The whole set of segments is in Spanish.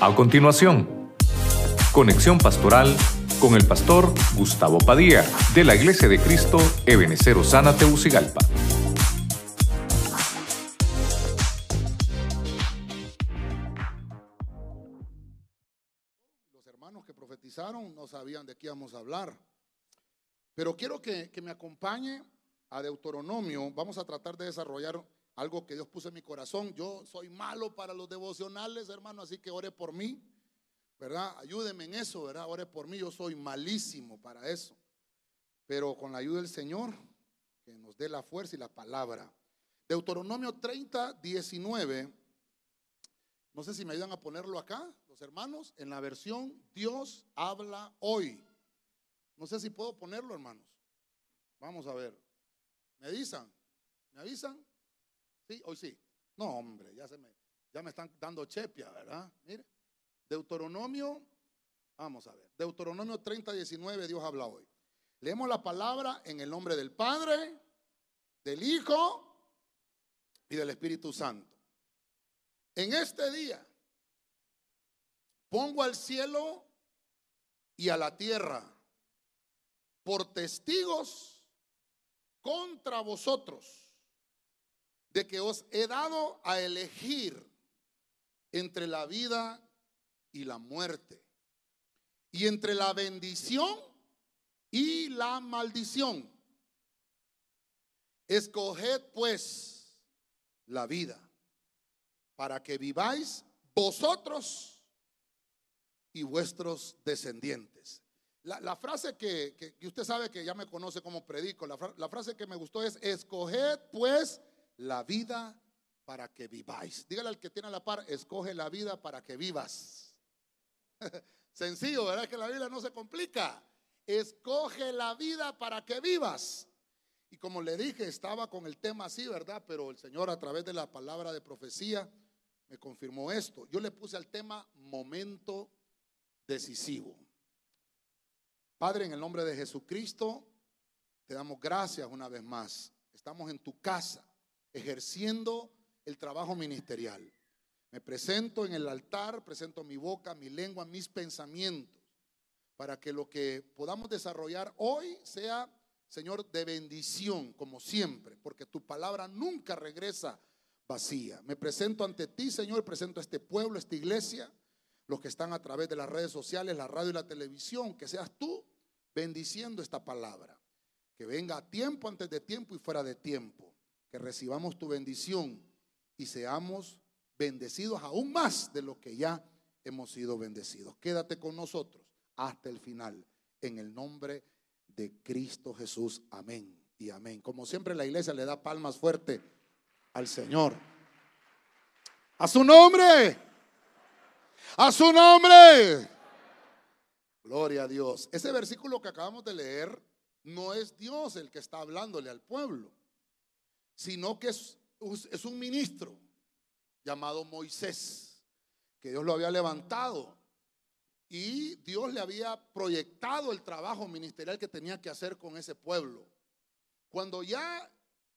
A continuación, conexión pastoral con el pastor Gustavo Padilla de la Iglesia de Cristo Ebenecer Osana Teucigalpa. Los hermanos que profetizaron no sabían de qué íbamos a hablar. Pero quiero que, que me acompañe a Deuteronomio. Vamos a tratar de desarrollar algo que Dios puso en mi corazón. Yo soy malo para los devocionales, hermano, así que ore por mí, ¿verdad? Ayúdeme en eso, ¿verdad? Ore por mí, yo soy malísimo para eso. Pero con la ayuda del Señor, que nos dé la fuerza y la palabra. Deuteronomio 30, 19. No sé si me ayudan a ponerlo acá, los hermanos, en la versión Dios habla hoy. No sé si puedo ponerlo, hermanos. Vamos a ver. ¿Me avisan? ¿Me avisan? Sí, hoy sí. No, hombre, ya, se me, ya me están dando chepia, ¿verdad? Mire, Deuteronomio, vamos a ver, Deuteronomio 30, 19, Dios habla hoy. Leemos la palabra en el nombre del Padre, del Hijo y del Espíritu Santo. En este día pongo al cielo y a la tierra por testigos contra vosotros de que os he dado a elegir entre la vida y la muerte, y entre la bendición y la maldición. Escoged pues la vida para que viváis vosotros y vuestros descendientes. La, frase que, usted sabe que ya me conoce como predico, la, la frase que me gustó es, escoged pues la vida para que viváis. Dígale al que tiene la par, escoge la vida para que vivas. Sencillo, ¿verdad? Que la vida no se complica. Escoge la vida para que vivas. Y como le dije, estaba con el tema así, ¿verdad? Pero el Señor a través de la palabra de profecía me confirmó esto. Yo le puse al tema momento decisivo. Padre, en el nombre de Jesucristo, te damos gracias una vez más. Estamos en tu casa ejerciendo el trabajo ministerial. Me presento en el altar, presento mi boca, mi lengua, mis pensamientos, para que lo que podamos desarrollar hoy sea, Señor, de bendición, como siempre, porque tu palabra nunca regresa vacía. Me presento ante ti, Señor, presento a este pueblo, a esta iglesia, los que están a través de las redes sociales, la radio y la televisión, que seas tú bendiciendo esta palabra, que venga a tiempo, antes de tiempo y fuera de tiempo que recibamos tu bendición y seamos bendecidos aún más de lo que ya hemos sido bendecidos. Quédate con nosotros hasta el final, en el nombre de Cristo Jesús. Amén y amén. Como siempre la iglesia le da palmas fuerte al Señor. A su nombre. A su nombre. Gloria a Dios. Ese versículo que acabamos de leer no es Dios el que está hablándole al pueblo sino que es, es un ministro llamado Moisés, que Dios lo había levantado y Dios le había proyectado el trabajo ministerial que tenía que hacer con ese pueblo. Cuando ya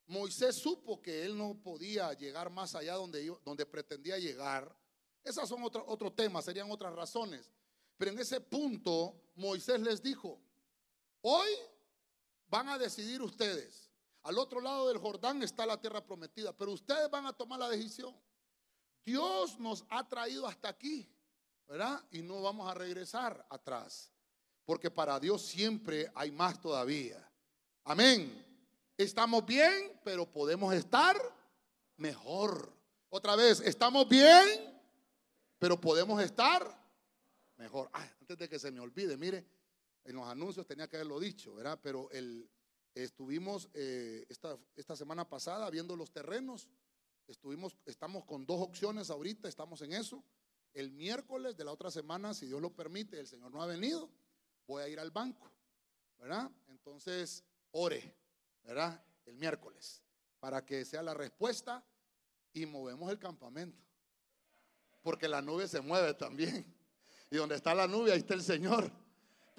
Moisés supo que él no podía llegar más allá donde, donde pretendía llegar, esas son otro, otro tema, serían otras razones. Pero en ese punto Moisés les dijo, hoy van a decidir ustedes al otro lado del Jordán está la tierra prometida, pero ustedes van a tomar la decisión. Dios nos ha traído hasta aquí, ¿verdad? Y no vamos a regresar atrás, porque para Dios siempre hay más todavía. Amén. Estamos bien, pero podemos estar mejor. Otra vez, estamos bien, pero podemos estar mejor. antes de que se me olvide, mire, en los anuncios tenía que haberlo dicho, ¿verdad? Pero el Estuvimos eh, esta, esta semana pasada viendo los terrenos. Estuvimos, estamos con dos opciones ahorita, estamos en eso. El miércoles de la otra semana, si Dios lo permite, el Señor no ha venido, voy a ir al banco, ¿verdad? Entonces, ore, ¿verdad? El miércoles, para que sea la respuesta y movemos el campamento. Porque la nube se mueve también. Y donde está la nube, ahí está el Señor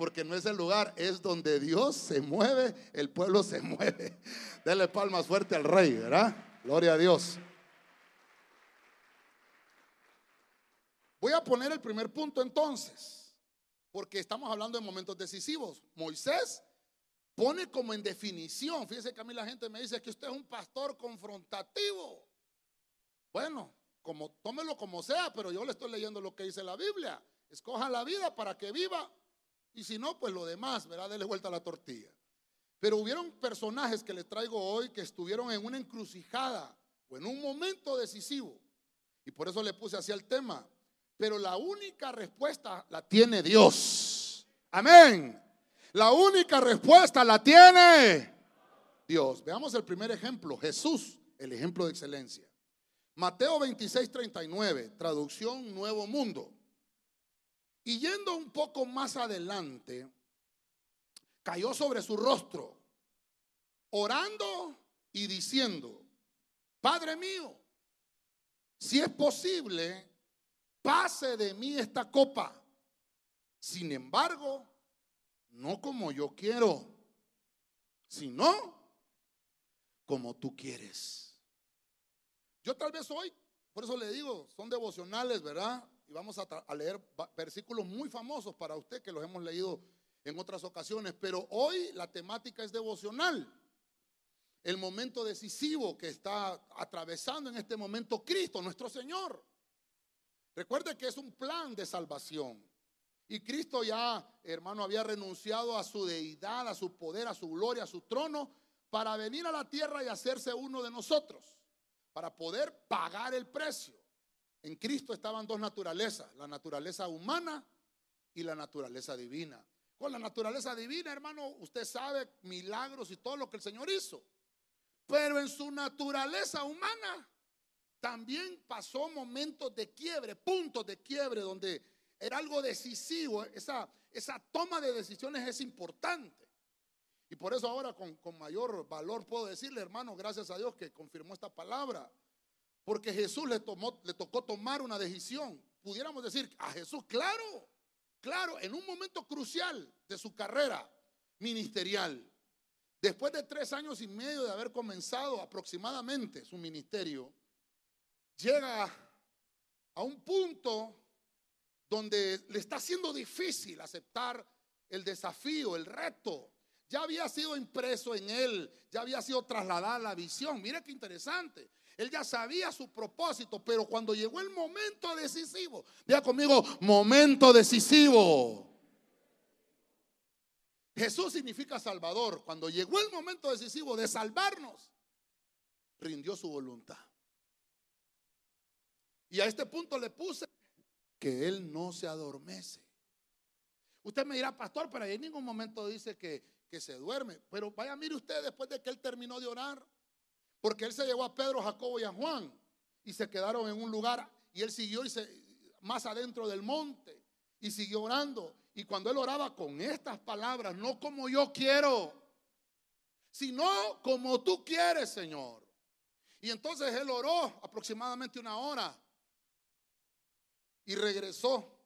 porque no es el lugar, es donde Dios se mueve, el pueblo se mueve. Dele palmas fuerte al rey, ¿verdad? Gloria a Dios. Voy a poner el primer punto entonces, porque estamos hablando de momentos decisivos. Moisés pone como en definición, fíjese que a mí la gente me dice que usted es un pastor confrontativo. Bueno, como tómelo como sea, pero yo le estoy leyendo lo que dice la Biblia. Escoja la vida para que viva y si no, pues lo demás, ¿verdad? Dele vuelta a la tortilla. Pero hubieron personajes que les traigo hoy que estuvieron en una encrucijada o en un momento decisivo. Y por eso le puse así el tema. Pero la única respuesta la tiene Dios. Amén. La única respuesta la tiene Dios. Veamos el primer ejemplo. Jesús, el ejemplo de excelencia. Mateo 26, 39, traducción Nuevo Mundo. Y yendo un poco más adelante, cayó sobre su rostro, orando y diciendo, Padre mío, si es posible, pase de mí esta copa. Sin embargo, no como yo quiero, sino como tú quieres. Yo tal vez hoy, por eso le digo, son devocionales, ¿verdad? Vamos a, a leer versículos muy famosos para usted que los hemos leído en otras ocasiones, pero hoy la temática es devocional. El momento decisivo que está atravesando en este momento Cristo, nuestro Señor. Recuerde que es un plan de salvación. Y Cristo ya, hermano, había renunciado a su deidad, a su poder, a su gloria, a su trono, para venir a la tierra y hacerse uno de nosotros, para poder pagar el precio. En Cristo estaban dos naturalezas, la naturaleza humana y la naturaleza divina. Con la naturaleza divina, hermano, usted sabe milagros y todo lo que el Señor hizo. Pero en su naturaleza humana también pasó momentos de quiebre, puntos de quiebre, donde era algo decisivo. Esa, toma de decisiones es importante. Y por eso ahora con mayor valor puedo decirle, hermano, gracias a Dios que confirmó esta palabra. Porque Jesús le, tomó, le tocó tomar una decisión. Pudiéramos decir, a Jesús, claro, Claro, en un momento crucial de su carrera ministerial, después de tres años y medio de haber comenzado aproximadamente su ministerio, llega a un punto donde le está siendo difícil aceptar el desafío, el reto. Ya había sido impreso en él, ya había sido trasladada la visión. Mira qué interesante. Él ya sabía su propósito, pero cuando llegó el momento decisivo, vea conmigo, momento decisivo. Jesús significa Salvador. Cuando llegó el momento decisivo de salvarnos, rindió su voluntad. Y a este punto le puse que Él no se adormece. Usted me dirá, pastor, pero en ningún momento dice que, que se duerme. Pero vaya, mire usted después de que Él terminó de orar. Porque él se llevó a Pedro, Jacobo y a Juan y se quedaron en un lugar y él siguió y más adentro del monte y siguió orando. Y cuando él oraba con estas palabras, no como yo quiero, sino como tú quieres, Señor. Y entonces él oró aproximadamente una hora y regresó.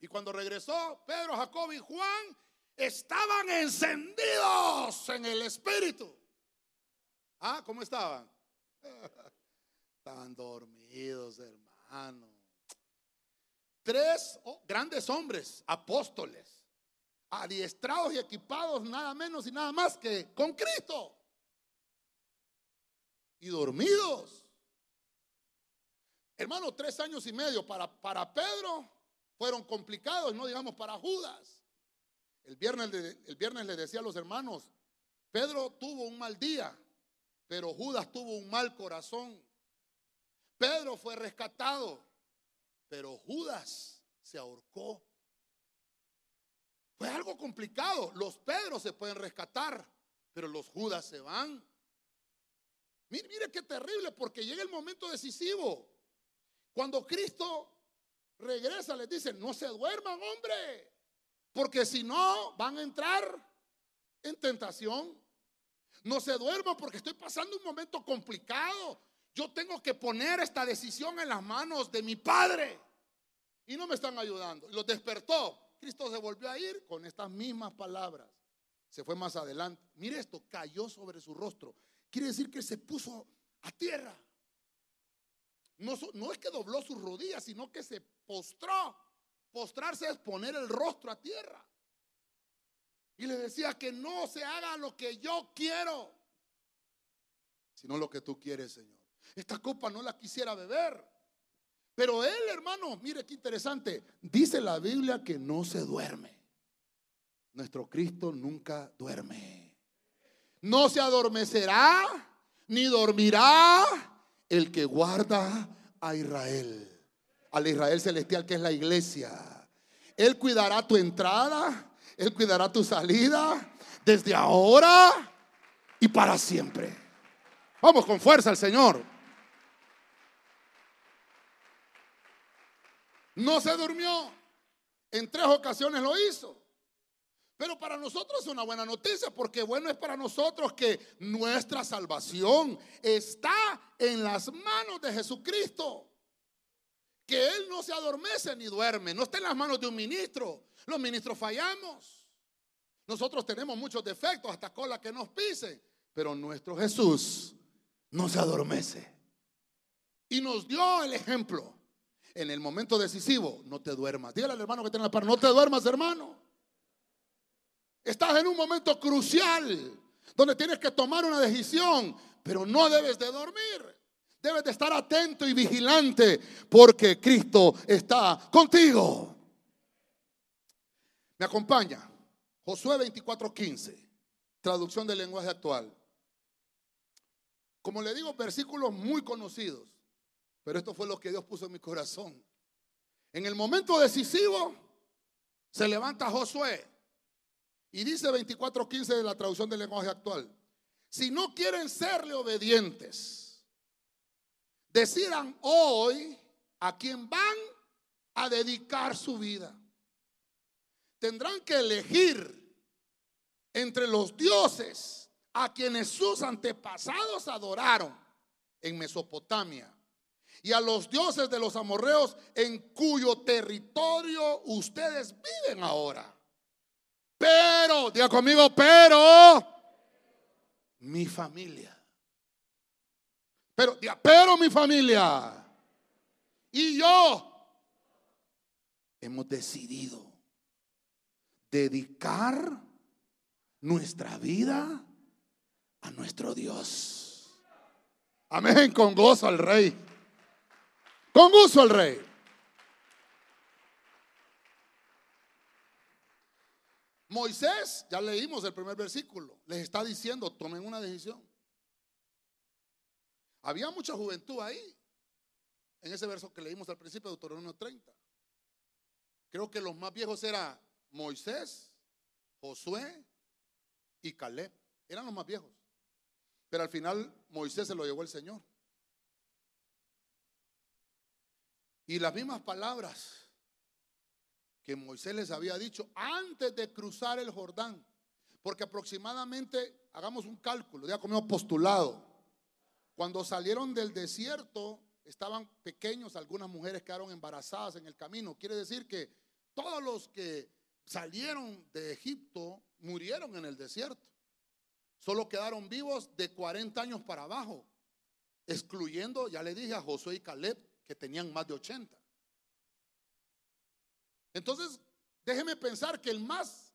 Y cuando regresó, Pedro, Jacobo y Juan estaban encendidos en el Espíritu. Ah, ¿cómo estaban? Estaban dormidos, hermano. Tres grandes hombres, apóstoles, adiestrados y equipados nada menos y nada más que con Cristo. Y dormidos. Hermano, tres años y medio para, para Pedro fueron complicados, no digamos para Judas. El viernes, el viernes le decía a los hermanos, Pedro tuvo un mal día, pero Judas tuvo un mal corazón. Pedro fue rescatado, pero Judas se ahorcó. Fue algo complicado. Los Pedros se pueden rescatar, pero los Judas se van. Mire, mire qué terrible, porque llega el momento decisivo. Cuando Cristo regresa, les dice, no se duerman, hombre, porque si no, van a entrar en tentación. No se duerma porque estoy pasando un momento complicado. Yo tengo que poner esta decisión en las manos de mi Padre. Y no me están ayudando. Los despertó. Cristo se volvió a ir con estas mismas palabras. Se fue más adelante. Mire esto, cayó sobre su rostro. Quiere decir que se puso a tierra. no, no es que dobló sus rodillas, sino que se postró. Postrarse es poner el rostro a tierra. Y le decía que no se haga lo que yo quiero, sino lo que tú quieres, Señor. Esta copa no la quisiera beber. Pero él, hermano, mire qué interesante. Dice la Biblia que no se duerme. Nuestro Cristo nunca duerme. No se adormecerá ni dormirá el que guarda a Israel. Al Israel celestial que es la iglesia. Él cuidará tu entrada, Él cuidará tu salida desde ahora y para siempre. Vamos con fuerza al Señor. No se durmió. En tres ocasiones lo hizo. Pero para nosotros es una buena noticia porque bueno es para nosotros que nuestra salvación está en las manos de Jesucristo. No se adormece ni duerme, no está en las manos de un ministro. Los ministros fallamos. Nosotros tenemos muchos defectos, hasta cola que nos pise, pero nuestro Jesús no se adormece. Y nos dio el ejemplo en el momento decisivo, no te duermas. Dígale al hermano que tiene la par, no te duermas, hermano. Estás en un momento crucial donde tienes que tomar una decisión, pero no debes de dormir. Debes de estar atento y vigilante porque Cristo está contigo. Me acompaña Josué 24:15, traducción del lenguaje actual. Como le digo, versículos muy conocidos. Pero esto fue lo que Dios puso en mi corazón. En el momento decisivo se levanta Josué y dice 24:15 de la traducción del lenguaje actual. Si no quieren serle obedientes, decidan hoy a quién van a dedicar su vida. Tendrán que elegir entre los dioses a quienes sus antepasados adoraron en Mesopotamia y a los dioses de los amorreos en cuyo territorio ustedes viven ahora. Pero, diga conmigo, pero mi familia. Pero, pero mi familia. Y yo hemos decidido dedicar nuestra vida a nuestro Dios. Amén, con gozo al Rey. Con gusto el rey. Moisés, ya leímos el primer versículo, les está diciendo, tomen una decisión. Había mucha juventud ahí, en ese verso que leímos al principio de Deuteronomio 30. Creo que los más viejos eran Moisés, Josué y Caleb. Eran los más viejos. Pero al final Moisés se lo llevó el Señor. Y las mismas palabras que Moisés les había dicho antes de cruzar el Jordán. Porque aproximadamente, hagamos un cálculo, ya comemos postulado. Cuando salieron del desierto, estaban pequeños, algunas mujeres quedaron embarazadas en el camino. Quiere decir que todos los que salieron de Egipto murieron en el desierto. Solo quedaron vivos de 40 años para abajo, excluyendo, ya le dije, a Josué y Caleb, que tenían más de 80. Entonces, déjeme pensar que el más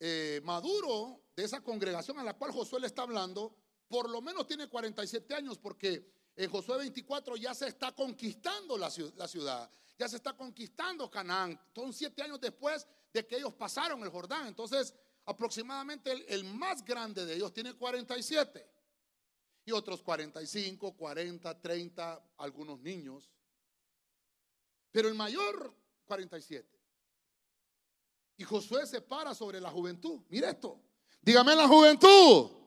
eh, maduro de esa congregación a la cual Josué le está hablando, por lo menos tiene 47 años, porque en Josué 24 ya se está conquistando la, ciudad, ya se está conquistando Canaán. Son siete años después de que ellos pasaron el Jordán. Entonces, aproximadamente el, más grande de ellos tiene 47 y otros 45, 40, 30, algunos niños. Pero el mayor, 47. Y Josué se para sobre la juventud. Mire esto. Dígame la juventud.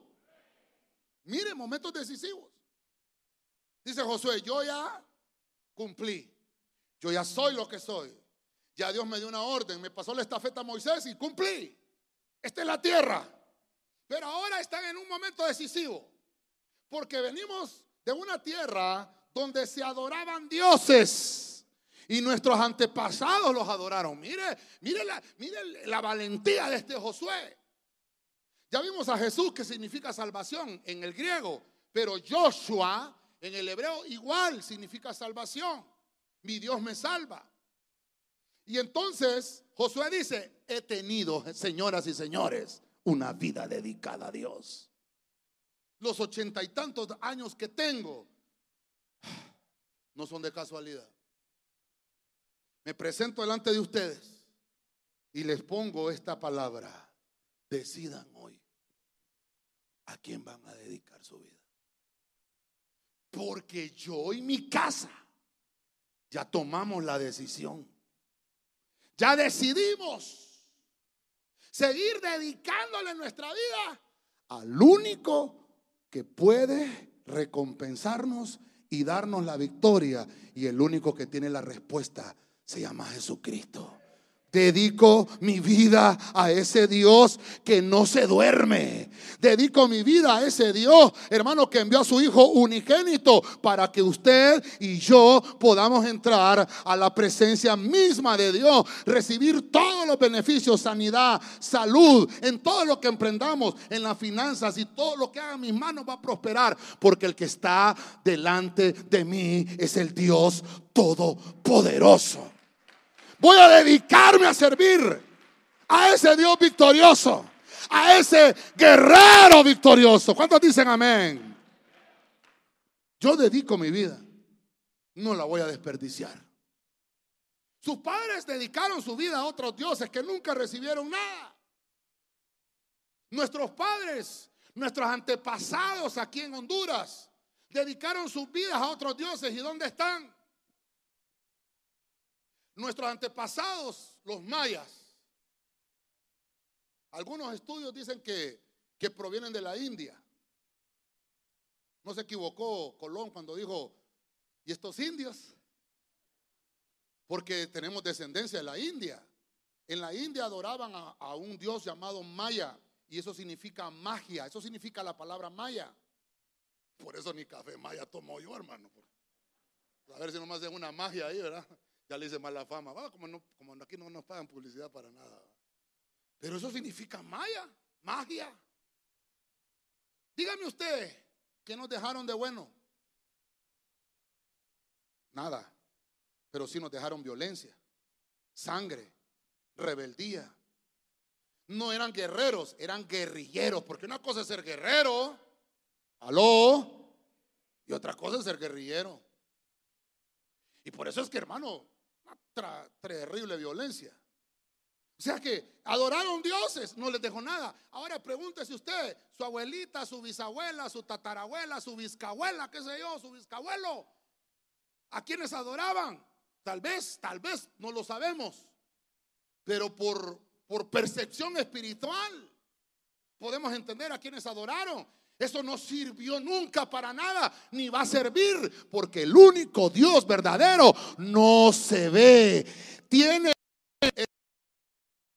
Mire, momentos decisivos. Dice Josué, yo ya cumplí. Yo ya soy lo que soy. Ya Dios me dio una orden, me pasó la estafeta a Moisés y cumplí. Esta es la tierra. Pero ahora están en un momento decisivo. Porque venimos de una tierra donde se adoraban dioses. Y nuestros antepasados los adoraron. Mire, mire la, mire la valentía de este Josué. Ya vimos a Jesús que significa salvación en el griego, pero Joshua en el hebreo igual significa salvación. Mi Dios me salva. Y entonces Josué dice, he tenido, señoras y señores, una vida dedicada a Dios. Los ochenta y tantos años que tengo no son de casualidad. Me presento delante de ustedes y les pongo esta palabra. Decidan hoy a quién van a dedicar su vida. Porque yo y mi casa ya tomamos la decisión. Ya decidimos seguir dedicándole nuestra vida al único que puede recompensarnos y darnos la victoria. Y el único que tiene la respuesta se llama Jesucristo. Dedico mi vida a ese Dios que no se duerme. Dedico mi vida a ese Dios, hermano, que envió a su Hijo unigénito para que usted y yo podamos entrar a la presencia misma de Dios, recibir todos los beneficios, sanidad, salud, en todo lo que emprendamos, en las finanzas y todo lo que haga mis manos va a prosperar, porque el que está delante de mí es el Dios todopoderoso. Voy a dedicarme a servir a ese Dios victorioso, a ese guerrero victorioso. ¿Cuántos dicen amén? Yo dedico mi vida, no la voy a desperdiciar. Sus padres dedicaron su vida a otros dioses que nunca recibieron nada. Nuestros padres, nuestros antepasados aquí en Honduras, dedicaron sus vidas a otros dioses. ¿Y dónde están? Nuestros antepasados, los mayas, algunos estudios dicen que, que provienen de la India. No se equivocó Colón cuando dijo, ¿y estos indios? Porque tenemos descendencia de la India. En la India adoraban a, a, un dios llamado Maya y eso significa magia, eso significa la palabra Maya. Por eso ni café Maya tomo yo, hermano. A ver si nomás de una magia ahí, ¿verdad? Ya le hice mala fama. como, no, como aquí no nos pagan publicidad para nada. Pero eso significa maya, magia. Dígame usted, ¿qué nos dejaron de bueno? Nada. Pero sí nos dejaron violencia, sangre, rebeldía. No eran guerreros, eran guerrilleros. Porque una cosa es ser guerrero, aló, y otra cosa es ser guerrillero. Y por eso es que, hermano, terrible violencia. O sea que adoraron dioses, no les dejó nada. Ahora pregúntese usted, su abuelita, su bisabuela, su tatarabuela, su bisabuela, qué sé yo, su bisabuelo, ¿a quienes adoraban? Tal vez, tal vez, no lo sabemos. Pero por, por percepción espiritual podemos entender a quienes adoraron. Eso no sirvió nunca para nada, ni va a servir, porque el único Dios verdadero no se ve. Tiene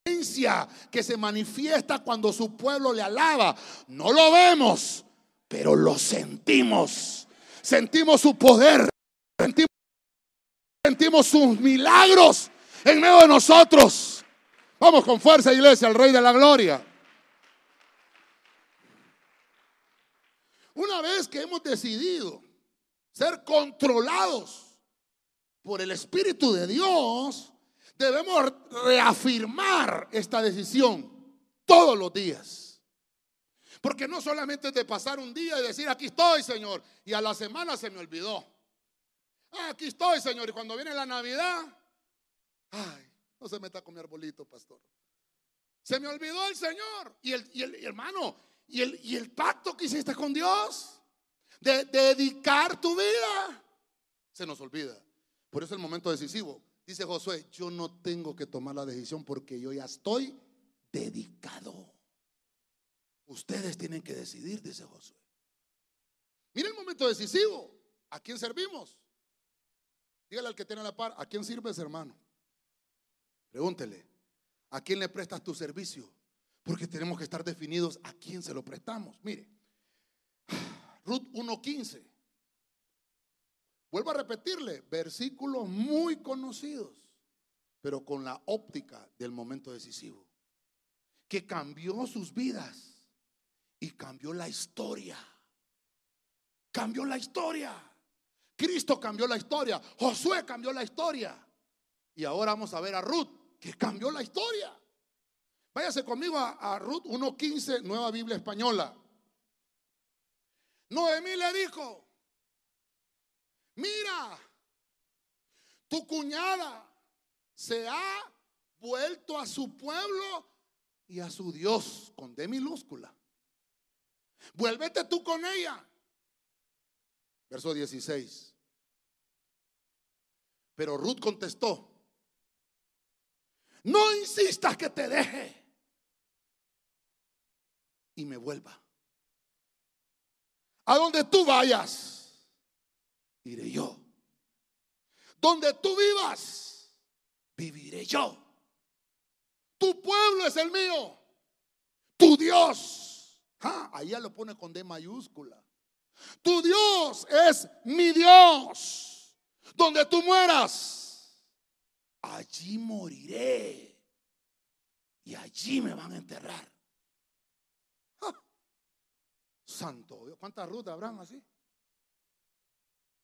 esencia que se manifiesta cuando su pueblo le alaba. No lo vemos, pero lo sentimos. Sentimos su poder, sentimos, sentimos sus milagros en medio de nosotros. Vamos con fuerza, iglesia, al Rey de la Gloria. Una vez que hemos decidido ser controlados por el Espíritu de Dios, debemos reafirmar esta decisión todos los días. Porque no solamente es de pasar un día y decir, aquí estoy, Señor, y a la semana se me olvidó. Ah, aquí estoy, Señor, y cuando viene la Navidad, ay, no se meta con mi arbolito, pastor. Se me olvidó el Señor. Y el, y el hermano, y el, pacto que hiciste con Dios de, dedicar tu vida se nos olvida. Por eso es el momento decisivo. Dice Josué, yo no tengo que tomar la decisión porque yo ya estoy dedicado. Ustedes tienen que decidir, dice Josué. Mira el momento decisivo. ¿A quién servimos? Dígale al que tiene la par, ¿a quién sirves, hermano? Pregúntele, ¿a quién le prestas tu servicio? Porque tenemos que estar definidos a quién se lo prestamos. Mire, Ruth 1.15. Vuelvo a repetirle, versículos muy conocidos, pero con la óptica del momento decisivo, que cambió sus vidas y cambió la historia. Cambió la historia. Cristo cambió la historia. Josué cambió la historia. Y ahora vamos a ver a Ruth, que cambió la historia. Váyase conmigo a, a Ruth 1.15, nueva Biblia española. Noemí le dijo, mira, tu cuñada se ha vuelto a su pueblo y a su Dios con D minúscula. Vuélvete tú con ella. Verso 16. Pero Ruth contestó, no insistas que te deje y me vuelva. A donde tú vayas, iré yo. Donde tú vivas, viviré yo. Tu pueblo es el mío. Tu Dios. Ah, ya lo pone con D mayúscula. Tu Dios es mi Dios. Donde tú mueras, allí moriré. Y allí me van a enterrar. Santo ¿cuántas rutas habrán así?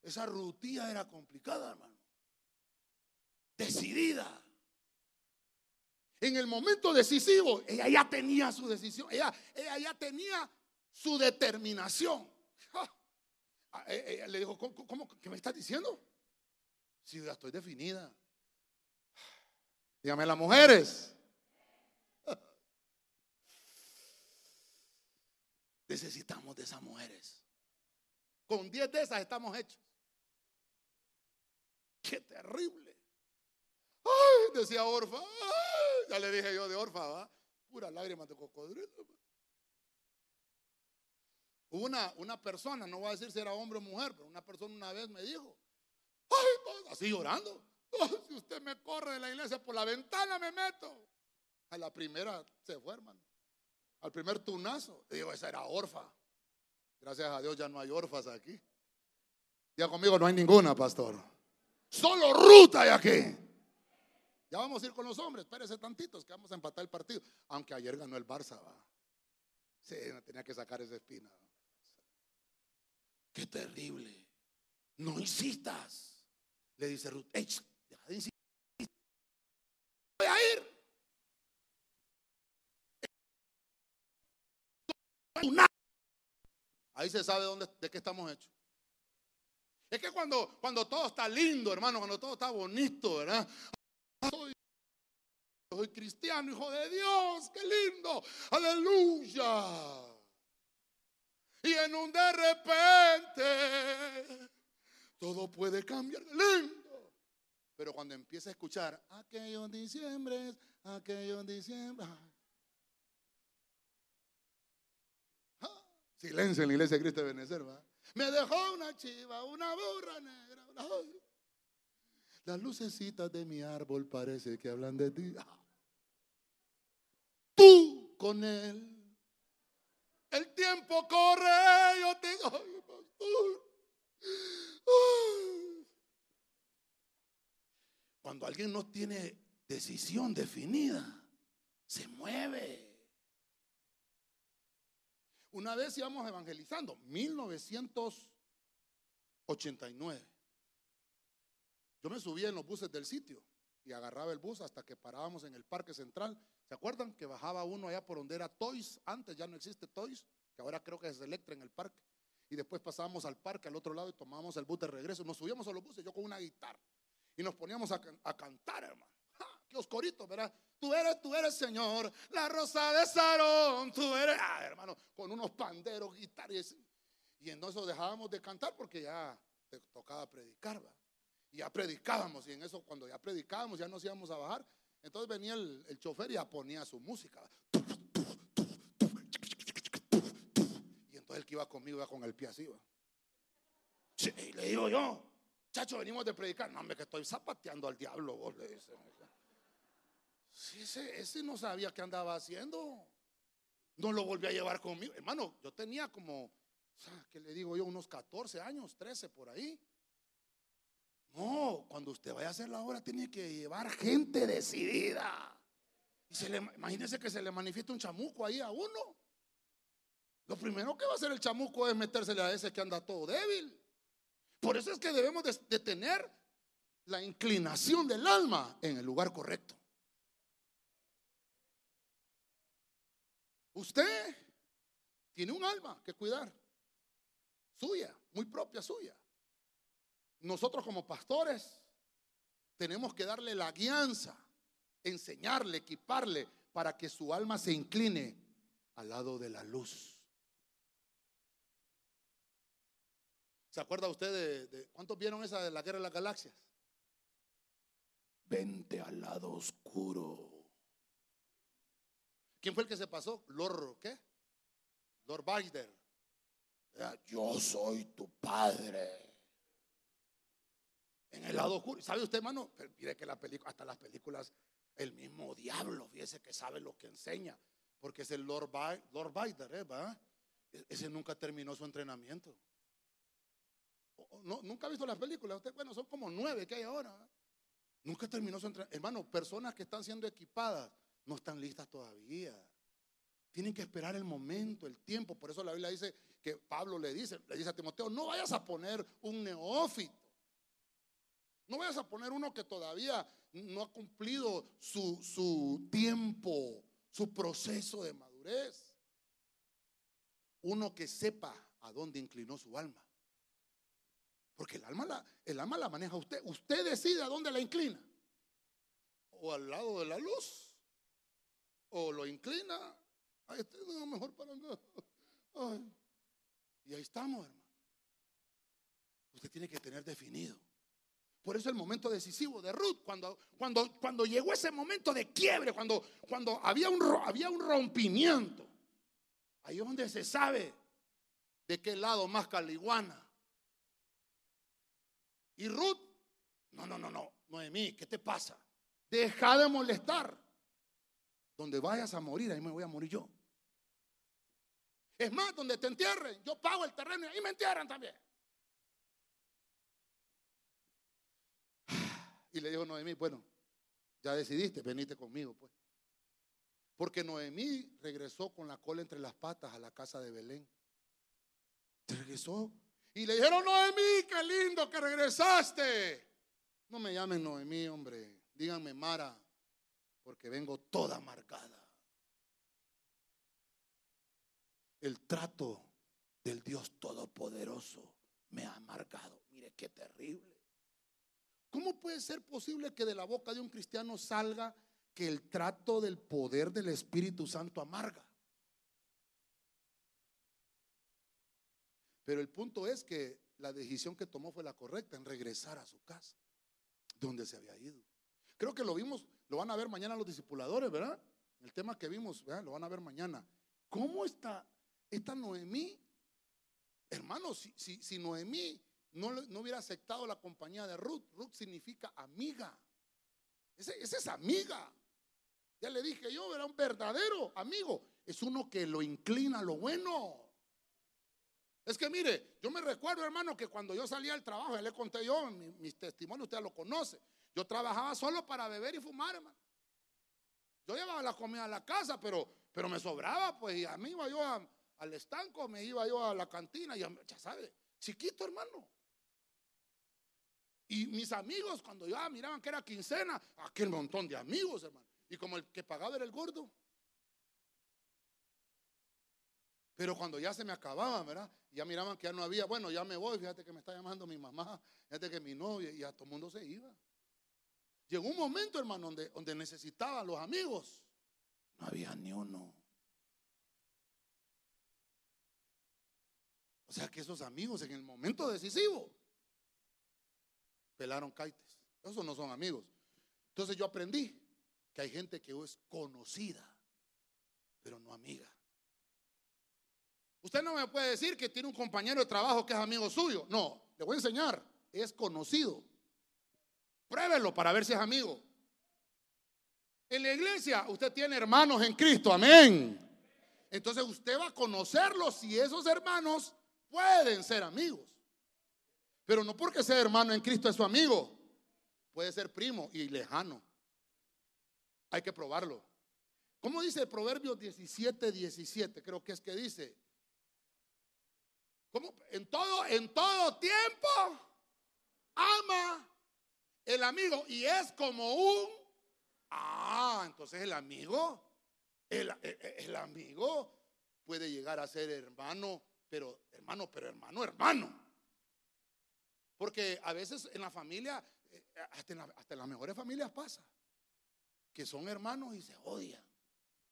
Esa rutilla era complicada, hermano. Decidida. En el momento decisivo, ella ya tenía su decisión, ella, ella ya tenía su determinación. Ah, ella le dijo, ¿cómo, qué me estás diciendo? Si ya estoy definida. Dígame las mujeres. Necesitamos de esas mujeres. Con 10 de esas estamos hechos. Qué terrible. Ay, decía Orfa. ya le dije yo de Orfa, ¿va? Pura lágrimas de cocodrilo. Una, una persona, no voy a decir si era hombre o mujer, pero una persona una vez me dijo, ay, así llorando, si usted me corre de la iglesia por la ventana me meto. A la primera se fue, hermano al primer tunazo. Digo, esa era orfa. Gracias a Dios ya no hay orfas aquí. Ya conmigo no hay ninguna, pastor. Solo ruta hay aquí. Ya vamos a ir con los hombres. Espérese tantitos que vamos a empatar el partido. Aunque ayer ganó el Barça, va. Sí, tenía que sacar esa espina. Qué terrible. No insistas. Le dice Ruth, deja de. Voy a ir. Ahí se sabe dónde, de qué estamos hechos. Es que cuando, cuando todo está lindo, hermano, cuando todo está bonito, ¿verdad? Soy, cristiano, hijo de Dios, qué lindo, aleluya. Y en un de repente, todo puede cambiar lindo. Pero cuando empieza a escuchar aquellos diciembre, aquellos diciembre, Silencio en la iglesia de Cristo de Benecer, Me dejó una chiva, una burra negra. Las lucecitas de mi árbol parece que hablan de ti. Tú con él. El tiempo corre, yo te. Ay, pastor. Cuando alguien no tiene decisión definida, se mueve. Una vez íbamos evangelizando, 1989. Yo me subía en los buses del sitio y agarraba el bus hasta que parábamos en el Parque Central. ¿Se acuerdan que bajaba uno allá por donde era Toys? Antes ya no existe Toys, que ahora creo que es Electra en el parque. Y después pasábamos al parque al otro lado y tomábamos el bus de regreso. Nos subíamos a los buses, yo con una guitarra. Y nos poníamos a, cantar, hermano. ¡Qué oscorito, ¿verdad? Tú eres, tú eres Señor, la rosa de Sarón, tú eres, ah, hermano, con unos panderos, guitarras. Y entonces dejábamos de cantar porque ya te tocaba predicar, ¿va? Y ya predicábamos, y en eso, cuando ya predicábamos, ya nos íbamos a bajar. Entonces venía el, chofer y ya ponía su música. Y entonces el que iba conmigo iba con el pie así, ¿va? Sí, le digo yo, chacho, venimos de predicar. No, hombre, que estoy zapateando al diablo, vos le dices ese, no sabía qué andaba haciendo. No lo volví a llevar conmigo. Hermano, yo tenía como, ¿qué le digo yo? Unos 14 años, 13 por ahí. No, cuando usted vaya a hacer la obra tiene que llevar gente decidida. Y se le, imagínese que se le manifiesta un chamuco ahí a uno. Lo primero que va a hacer el chamuco es metérsele a ese que anda todo débil. Por eso es que debemos de, de tener la inclinación del alma en el lugar correcto. Usted tiene un alma que cuidar, suya, muy propia suya. Nosotros como pastores tenemos que darle la guianza, enseñarle, equiparle para que su alma se incline al lado de la luz. ¿Se acuerda usted de, cuántos vieron esa de la guerra de las galaxias? Vente al lado oscuro. ¿Quién fue el que se pasó? Lord, ¿qué? Lord Vader. Yo soy tu padre. En el lado oscuro. ¿Sabe usted, hermano? mire que la película, hasta las películas, el mismo diablo, fíjese que sabe lo que enseña. Porque es el Lord, Vader, ¿eh? E-, ese nunca terminó su entrenamiento. Nunca ha visto las películas. Usted, bueno, son como nueve que hay ahora. Nunca terminó su entrenamiento. Hermano, personas que están siendo equipadas no están listas todavía. Tienen que esperar el momento, el tiempo. Por eso la Biblia dice que Pablo le dice, le dice a Timoteo, no vayas a poner un neófito. No vayas a poner uno que todavía no ha cumplido su, su tiempo, su proceso de madurez. Uno que sepa a dónde inclinó su alma. Porque el alma la, el alma la maneja usted. Usted decide a dónde la inclina. O al lado de la luz. O lo inclina. Ay, este no mejor para nada. Y ahí estamos, hermano. Usted tiene que tener definido. Por eso el momento decisivo de Ruth, cuando, cuando, cuando llegó ese momento de quiebre, cuando, cuando había, un, había un rompimiento, ahí es donde se sabe de qué lado más caliguana. Y Ruth, no, no, no, no, Noemí, ¿qué te pasa? Deja de molestar. Donde vayas a morir, ahí me voy a morir yo. Es más, donde te entierren, yo pago el terreno y ahí me entierran también. Y le dijo Noemí, bueno, ya decidiste, venite conmigo, pues. Porque Noemí regresó con la cola entre las patas a la casa de Belén. Regresó y le dijeron, Noemí, qué lindo que regresaste. No me llamen Noemí, hombre. Díganme Mara, porque vengo toda marcada. El trato del Dios Todopoderoso me ha marcado. Mire qué terrible. ¿Cómo puede ser posible que de la boca de un cristiano salga que el trato del poder del Espíritu Santo amarga? Pero el punto es que la decisión que tomó fue la correcta en regresar a su casa, donde se había ido. Creo que lo vimos, lo van a ver mañana los discipuladores, ¿verdad? El tema que vimos, ¿verdad? Lo van a ver mañana. ¿Cómo está esta Noemí? Hermano, si, Noemí no, no, hubiera aceptado la compañía de Ruth, Ruth significa amiga. Esa es amiga. Ya le dije yo, era un verdadero amigo. Es uno que lo inclina a lo bueno. Es que mire, yo me recuerdo, hermano, que cuando yo salía al trabajo, ya le conté yo, mis, testimonios, usted lo conoce. Yo trabajaba solo para beber y fumar, hermano. Yo llevaba la comida a la casa, pero, pero me sobraba, pues, y a mí iba yo al estanco, me iba yo a la cantina, y ya sabe, chiquito, hermano. Y mis amigos, cuando ya miraban que era quincena, aquel montón de amigos, hermano. Y como el que pagaba era el gordo. Pero cuando ya se me acababa, ¿verdad? Ya miraban que ya no había, bueno, ya me voy, fíjate que me está llamando mi mamá, fíjate que mi novia, y a todo el mundo se iba. Llegó un momento, hermano, donde, donde necesitaba los amigos. No había ni uno. O sea que esos amigos en el momento decisivo pelaron caites. Esos no son amigos. Entonces yo aprendí que hay gente que es conocida, pero no amiga. Usted no me puede decir que tiene un compañero de trabajo que es amigo suyo. No, le voy a enseñar. Es conocido. Pruébelo para ver si es amigo. En la iglesia usted tiene hermanos en Cristo. Amén. Entonces usted va a conocerlos si esos hermanos pueden ser amigos. Pero no porque sea hermano en Cristo es su amigo. Puede ser primo y lejano. Hay que probarlo. ¿Cómo dice Proverbios 17, 17? Creo que es que dice, ¿Cómo? En todo, en todo tiempo ama el amigo y es como un... Ah, entonces el amigo, el, el amigo puede llegar a ser hermano, pero hermano, pero hermano, hermano. Porque a veces en la familia, eh, hasta hasta en las mejores familias pasa, que son hermanos y se odian,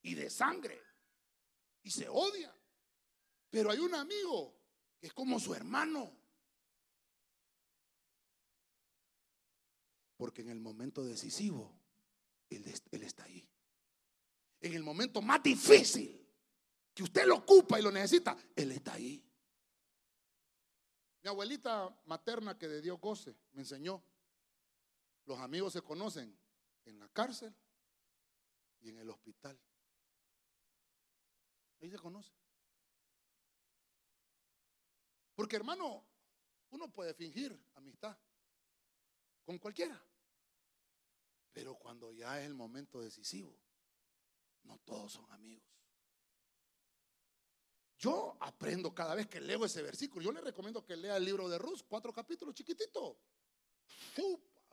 y de sangre, y se odian. Pero hay un amigo que es como su hermano. Porque en el momento decisivo, él, está ahí. En el momento más difícil, que usted lo ocupa y lo necesita, Él está ahí. Mi abuelita materna que de Dios goce me enseñó, los amigos se conocen en la cárcel y en el hospital. Ahí se conoce. Porque hermano, uno puede fingir amistad con cualquiera. Pero cuando ya es el momento decisivo, no todos son amigos. Yo aprendo cada vez que leo ese versículo. Yo le recomiendo que lea el libro de Ruth, cuatro capítulos chiquitito.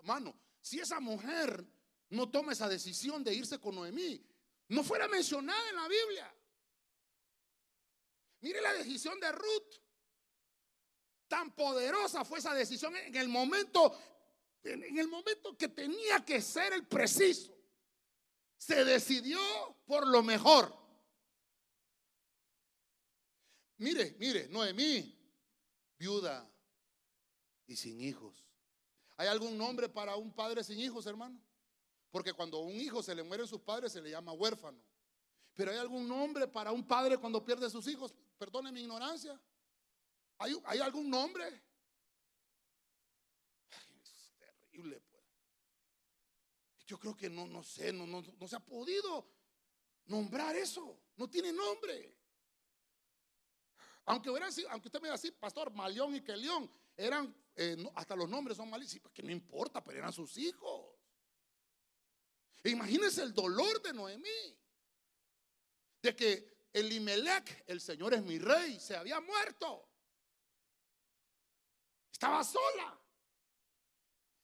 mano, si esa mujer no toma esa decisión de irse con Noemí, no fuera mencionada en la Biblia. Mire la decisión de Ruth. Tan poderosa fue esa decisión en el momento, en el momento que tenía que ser el preciso. Se decidió por lo mejor. Mire, mire, Noemí, viuda y sin hijos. ¿Hay algún nombre para un padre sin hijos, hermano? Porque cuando a un hijo se le mueren sus padres se le llama huérfano. Pero ¿hay algún nombre para un padre cuando pierde sus hijos? Perdone mi ignorancia. ¿Hay, hay algún nombre? Pues. Yo creo que no, no sé, no, no, no se ha podido nombrar eso. No tiene nombre. Aunque, hubiera sido, aunque usted me diga así, pastor, Malión y Kelión, eran, eh, hasta los nombres son malísimos, que no importa, pero eran sus hijos. Imagínense el dolor de Noemí, de que Elimelech, el Señor es mi rey, se había muerto. Estaba sola.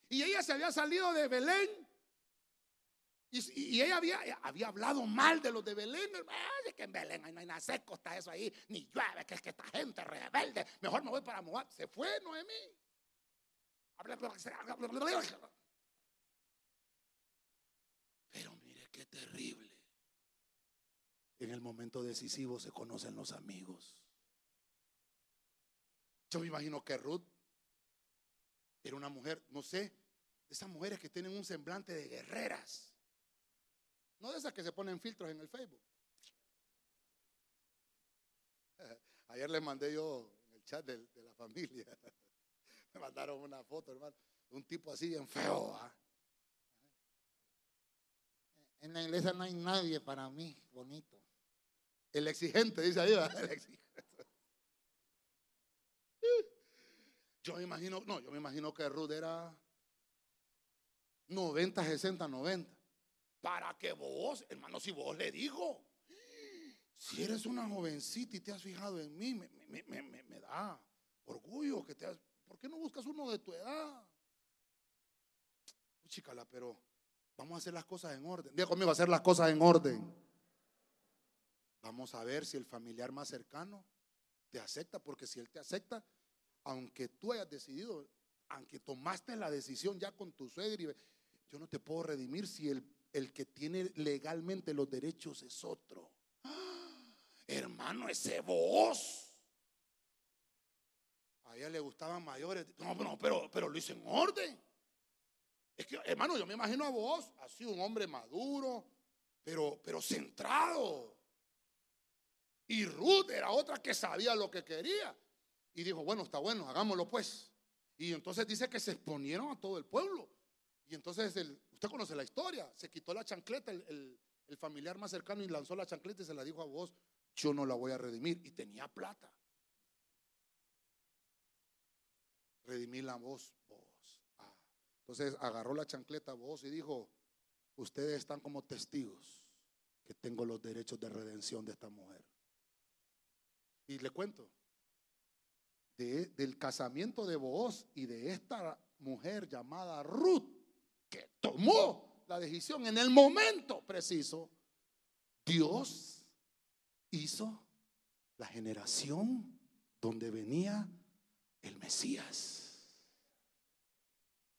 Y ella se había salido de Belén y, ella había, hablado mal de los de Belén. Ay, que en Belén no hay nada seco, está eso ahí, ni llueve, que es que esta gente rebelde. Mejor me voy para Moab. Se fue Noemí. Pero mire qué terrible. En el momento decisivo se conocen los amigos. Yo me imagino que Ruth era una mujer, no sé, esas mujeres que tienen un semblante de guerreras no de esas que se ponen filtros en el Facebook. Ayer les mandé yo en el chat de, la familia. Me mandaron una foto, hermano, de un tipo así bien feo. ¿ah? En la iglesia no hay nadie para mí bonito. El exigente, dice ahí, el exigente. Yo me imagino, no, yo me imagino que Ruth era 90, 60, 90 para que vos, hermano, si vos le dijo, si eres una jovencita y te has fijado en mí, me, da orgullo que te has, ¿por qué no buscas uno de tu edad? Chicala, pero vamos a hacer las cosas en orden. Diga conmigo, hacer las cosas en orden. Vamos a ver si el familiar más cercano te acepta, porque si él te acepta, aunque tú hayas decidido, aunque tomaste la decisión ya con tu suegro, yo no te puedo redimir si el el que tiene legalmente los derechos es otro. hermano, ese vos. A ella le gustaban mayores. No, no, pero, pero lo hice en orden. Es que, hermano, yo me imagino a vos, así un hombre maduro, pero, pero centrado. Y Ruth era otra que sabía lo que quería. Y dijo, bueno, está bueno, hagámoslo pues. Y entonces dice que se exponieron a todo el pueblo. Y entonces el, Usted conoce la historia. Se quitó la chancleta el, familiar más cercano y lanzó la chancleta y se la dijo a vos, yo no la voy a redimir. Y tenía plata. Redimir la voz, vos. Ah. Entonces agarró la chancleta vos y dijo, ustedes están como testigos que tengo los derechos de redención de esta mujer. Y le cuento, del casamiento de Booz y de esta mujer llamada Ruth, que tomó la decisión en el momento preciso, Dios hizo la generación donde venía el Mesías.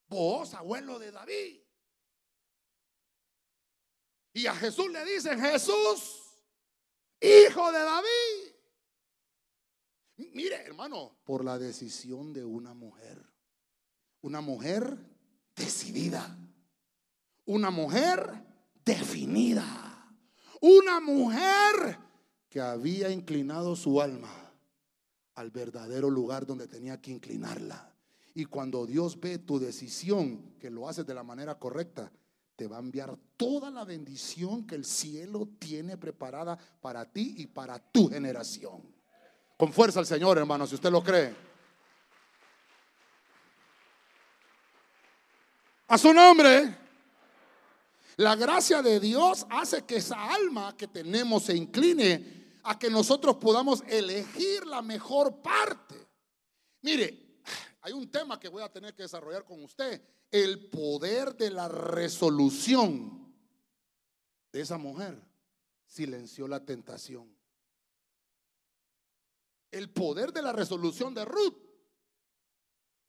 Vos, abuelo de David. Y a Jesús le dicen, Jesús, hijo de David. Mire, hermano, por la decisión de una mujer. Una mujer decidida. Una mujer definida. Una mujer que había inclinado su alma al verdadero lugar donde tenía que inclinarla. Y cuando Dios ve tu decisión, que lo haces de la manera correcta, te va a enviar toda la bendición que el cielo tiene preparada para ti y para tu generación. Con fuerza al Señor, hermano, si usted lo cree. A su nombre. La gracia de Dios hace que esa alma que tenemos se incline a que nosotros podamos elegir la mejor parte. Mire, hay un tema que voy a tener que desarrollar con usted, el poder de la resolución de esa mujer silenció la tentación. El poder de la resolución de Ruth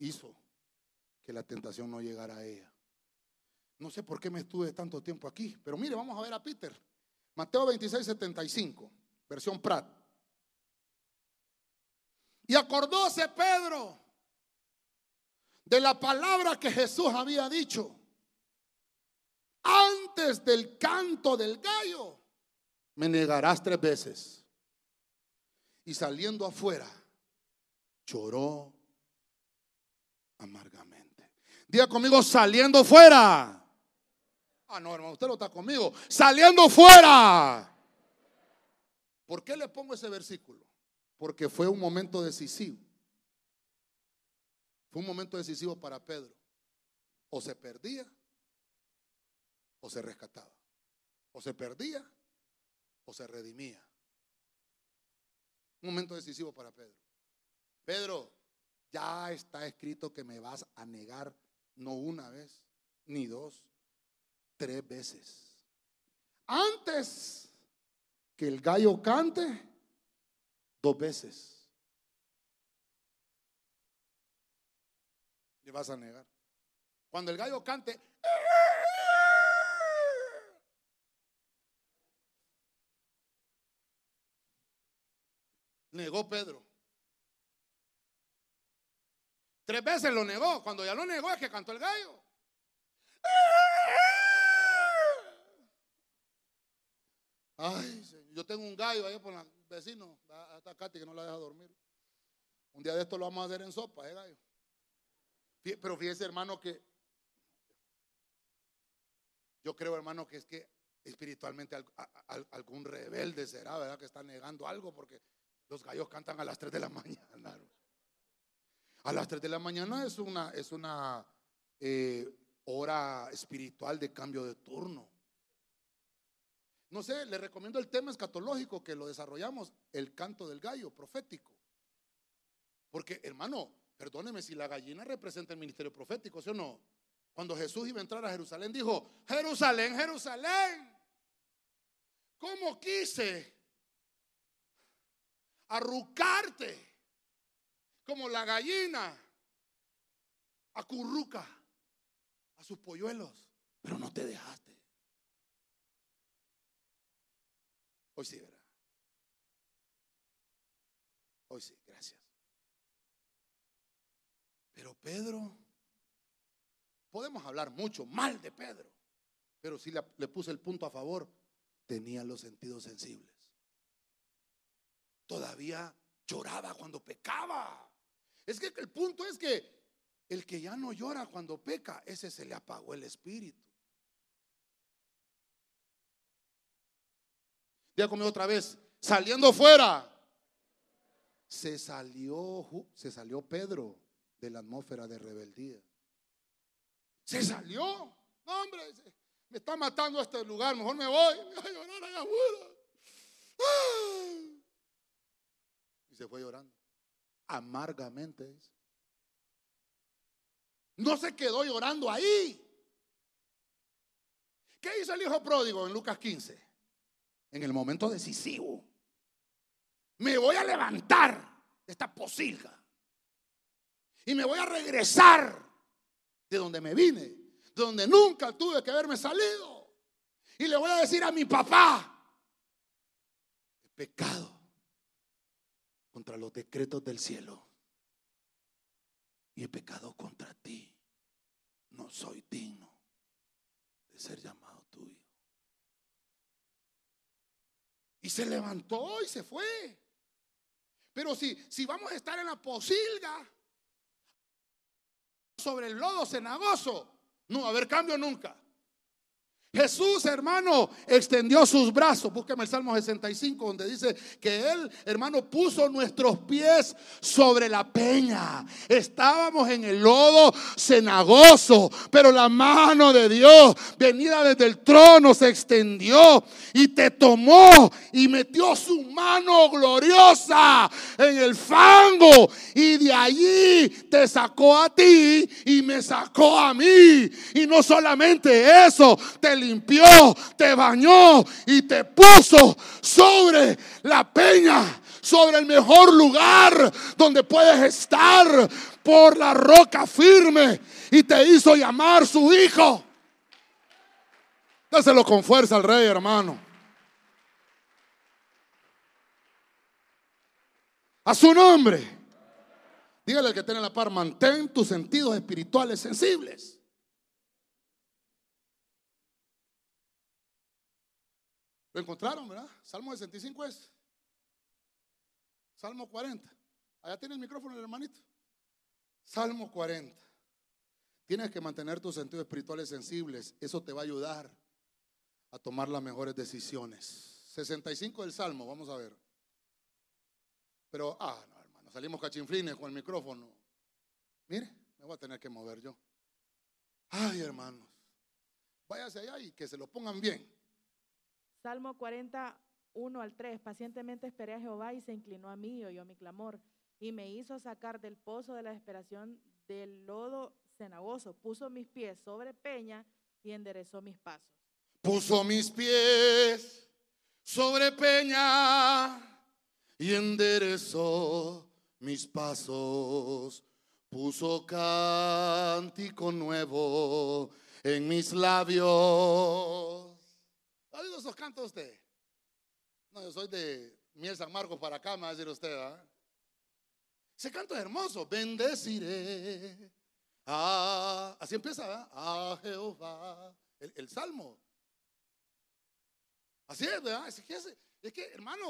hizo que la tentación no llegara a ella. No sé por qué me estuve tanto tiempo aquí, pero mire, vamos a ver a Peter. Mateo 26, 75 versión Prat. Y acordóse Pedro de la palabra que Jesús había dicho. Antes del canto del gallo, me negarás tres veces. Y saliendo afuera, lloró amargamente. Diga conmigo, saliendo fuera. Ah, no, hermano, usted no está conmigo. Saliendo fuera. ¿Por qué le pongo ese versículo? Porque fue un momento decisivo. Fue un momento decisivo para Pedro. O se perdía o se rescataba. O se perdía o se redimía. Un momento decisivo para Pedro. Pedro, ya está escrito que me vas a negar no una vez, ni dos, tres veces. Antes que el gallo cante dos veces. Le vas a negar. Cuando el gallo cante, negó Pedro. Tres veces lo negó. Cuando ya lo negó es que cantó el gallo. Ay, yo tengo un gallo ahí por el vecino, hasta Katy que no la deja dormir. Un día de esto lo vamos a hacer en sopa, ¿eh, gallo? Pero fíjese, hermano, que yo creo, hermano, que es que espiritualmente algún rebelde será, ¿verdad? Que está negando algo porque los gallos cantan a las 3 de la mañana. A las 3 de la mañana es una, es una eh, hora espiritual de cambio de turno. No sé, le recomiendo el tema escatológico que lo desarrollamos, el canto del gallo profético. Porque, hermano, perdóneme si la gallina representa el ministerio profético, ¿sí o no? Cuando Jesús iba a entrar a Jerusalén, dijo, Jerusalén, Jerusalén, ¿cómo quise arrucarte como la gallina acurruca a sus polluelos, pero no te dejaste. Hoy sí, ¿verdad? Hoy sí, gracias. Pero Pedro, podemos hablar mucho mal de Pedro, pero si le, le puse el punto a favor, tenía los sentidos sensibles. Todavía lloraba cuando pecaba. Es que el punto es que el que ya no llora cuando peca, ese se le apagó el espíritu. Diga conmigo otra vez, saliendo fuera. Se salió, se salió Pedro de la atmósfera de rebeldía. Se salió. No, hombre, me está matando este lugar, mejor me voy. Me voy a llorar allá afuera. Y se fue llorando. amargamente. No se quedó llorando ahí. ¿Qué hizo el hijo pródigo en Lucas 15? En el momento decisivo. Me voy a levantar de esta posilga. Y me voy a regresar de donde me vine. De donde nunca tuve que haberme salido. Y le voy a decir a mi papá. He pecado contra los decretos del cielo. Y he pecado contra ti. No soy digno de ser llamado Y se levantó y se fue. Pero si, si vamos a estar en la posilga sobre el lodo cenagoso, no va a haber cambio nunca. Jesús, hermano, extendió sus brazos. Búsqueme el Salmo 65, donde dice que Él, hermano, puso nuestros pies sobre la peña. Estábamos en el lodo cenagoso, pero la mano de Dios, venida desde el trono, se extendió y te tomó y metió su mano gloriosa en el fango. Y de allí te sacó a ti y me sacó a mí. Y no solamente eso, te limpió, te bañó y te puso sobre la peña, sobre el mejor lugar donde puedes estar por la roca firme y te hizo llamar su hijo. Dáselo con fuerza al rey, hermano. A su nombre. Dígale al que tiene la par, mantén tus sentidos espirituales sensibles. Lo encontraron, ¿verdad? Salmo 65 es. Salmo 40. Allá tiene el micrófono el hermanito. Salmo 40. Tienes que mantener tus sentidos espirituales sensibles. Eso te va a ayudar a tomar las mejores decisiones. 65 del Salmo, vamos a ver. Pero, ah, no, hermano, salimos cachinflines con el micrófono. Mire, me voy a tener que mover yo. Ay, hermanos, váyase allá y que se lo pongan bien. Salmo 41 al 3. Pacientemente esperé a Jehová y se inclinó a mí y oyó mi clamor. Y me hizo sacar del pozo de la desesperación del lodo cenagoso. Puso mis pies sobre peña y enderezó mis pasos. Puso mis pies sobre peña y enderezó mis pasos. Puso cántico nuevo en mis labios. ¿Ha oído esos cantos usted? No, yo soy de Miel San Marcos para acá, me va a decir usted. ¿ah? Ese canto es hermoso. Bendeciré. Ah, así empieza, ¿verdad? A Jehová. El, salmo. Así es, ¿verdad? Es que, es, hermano,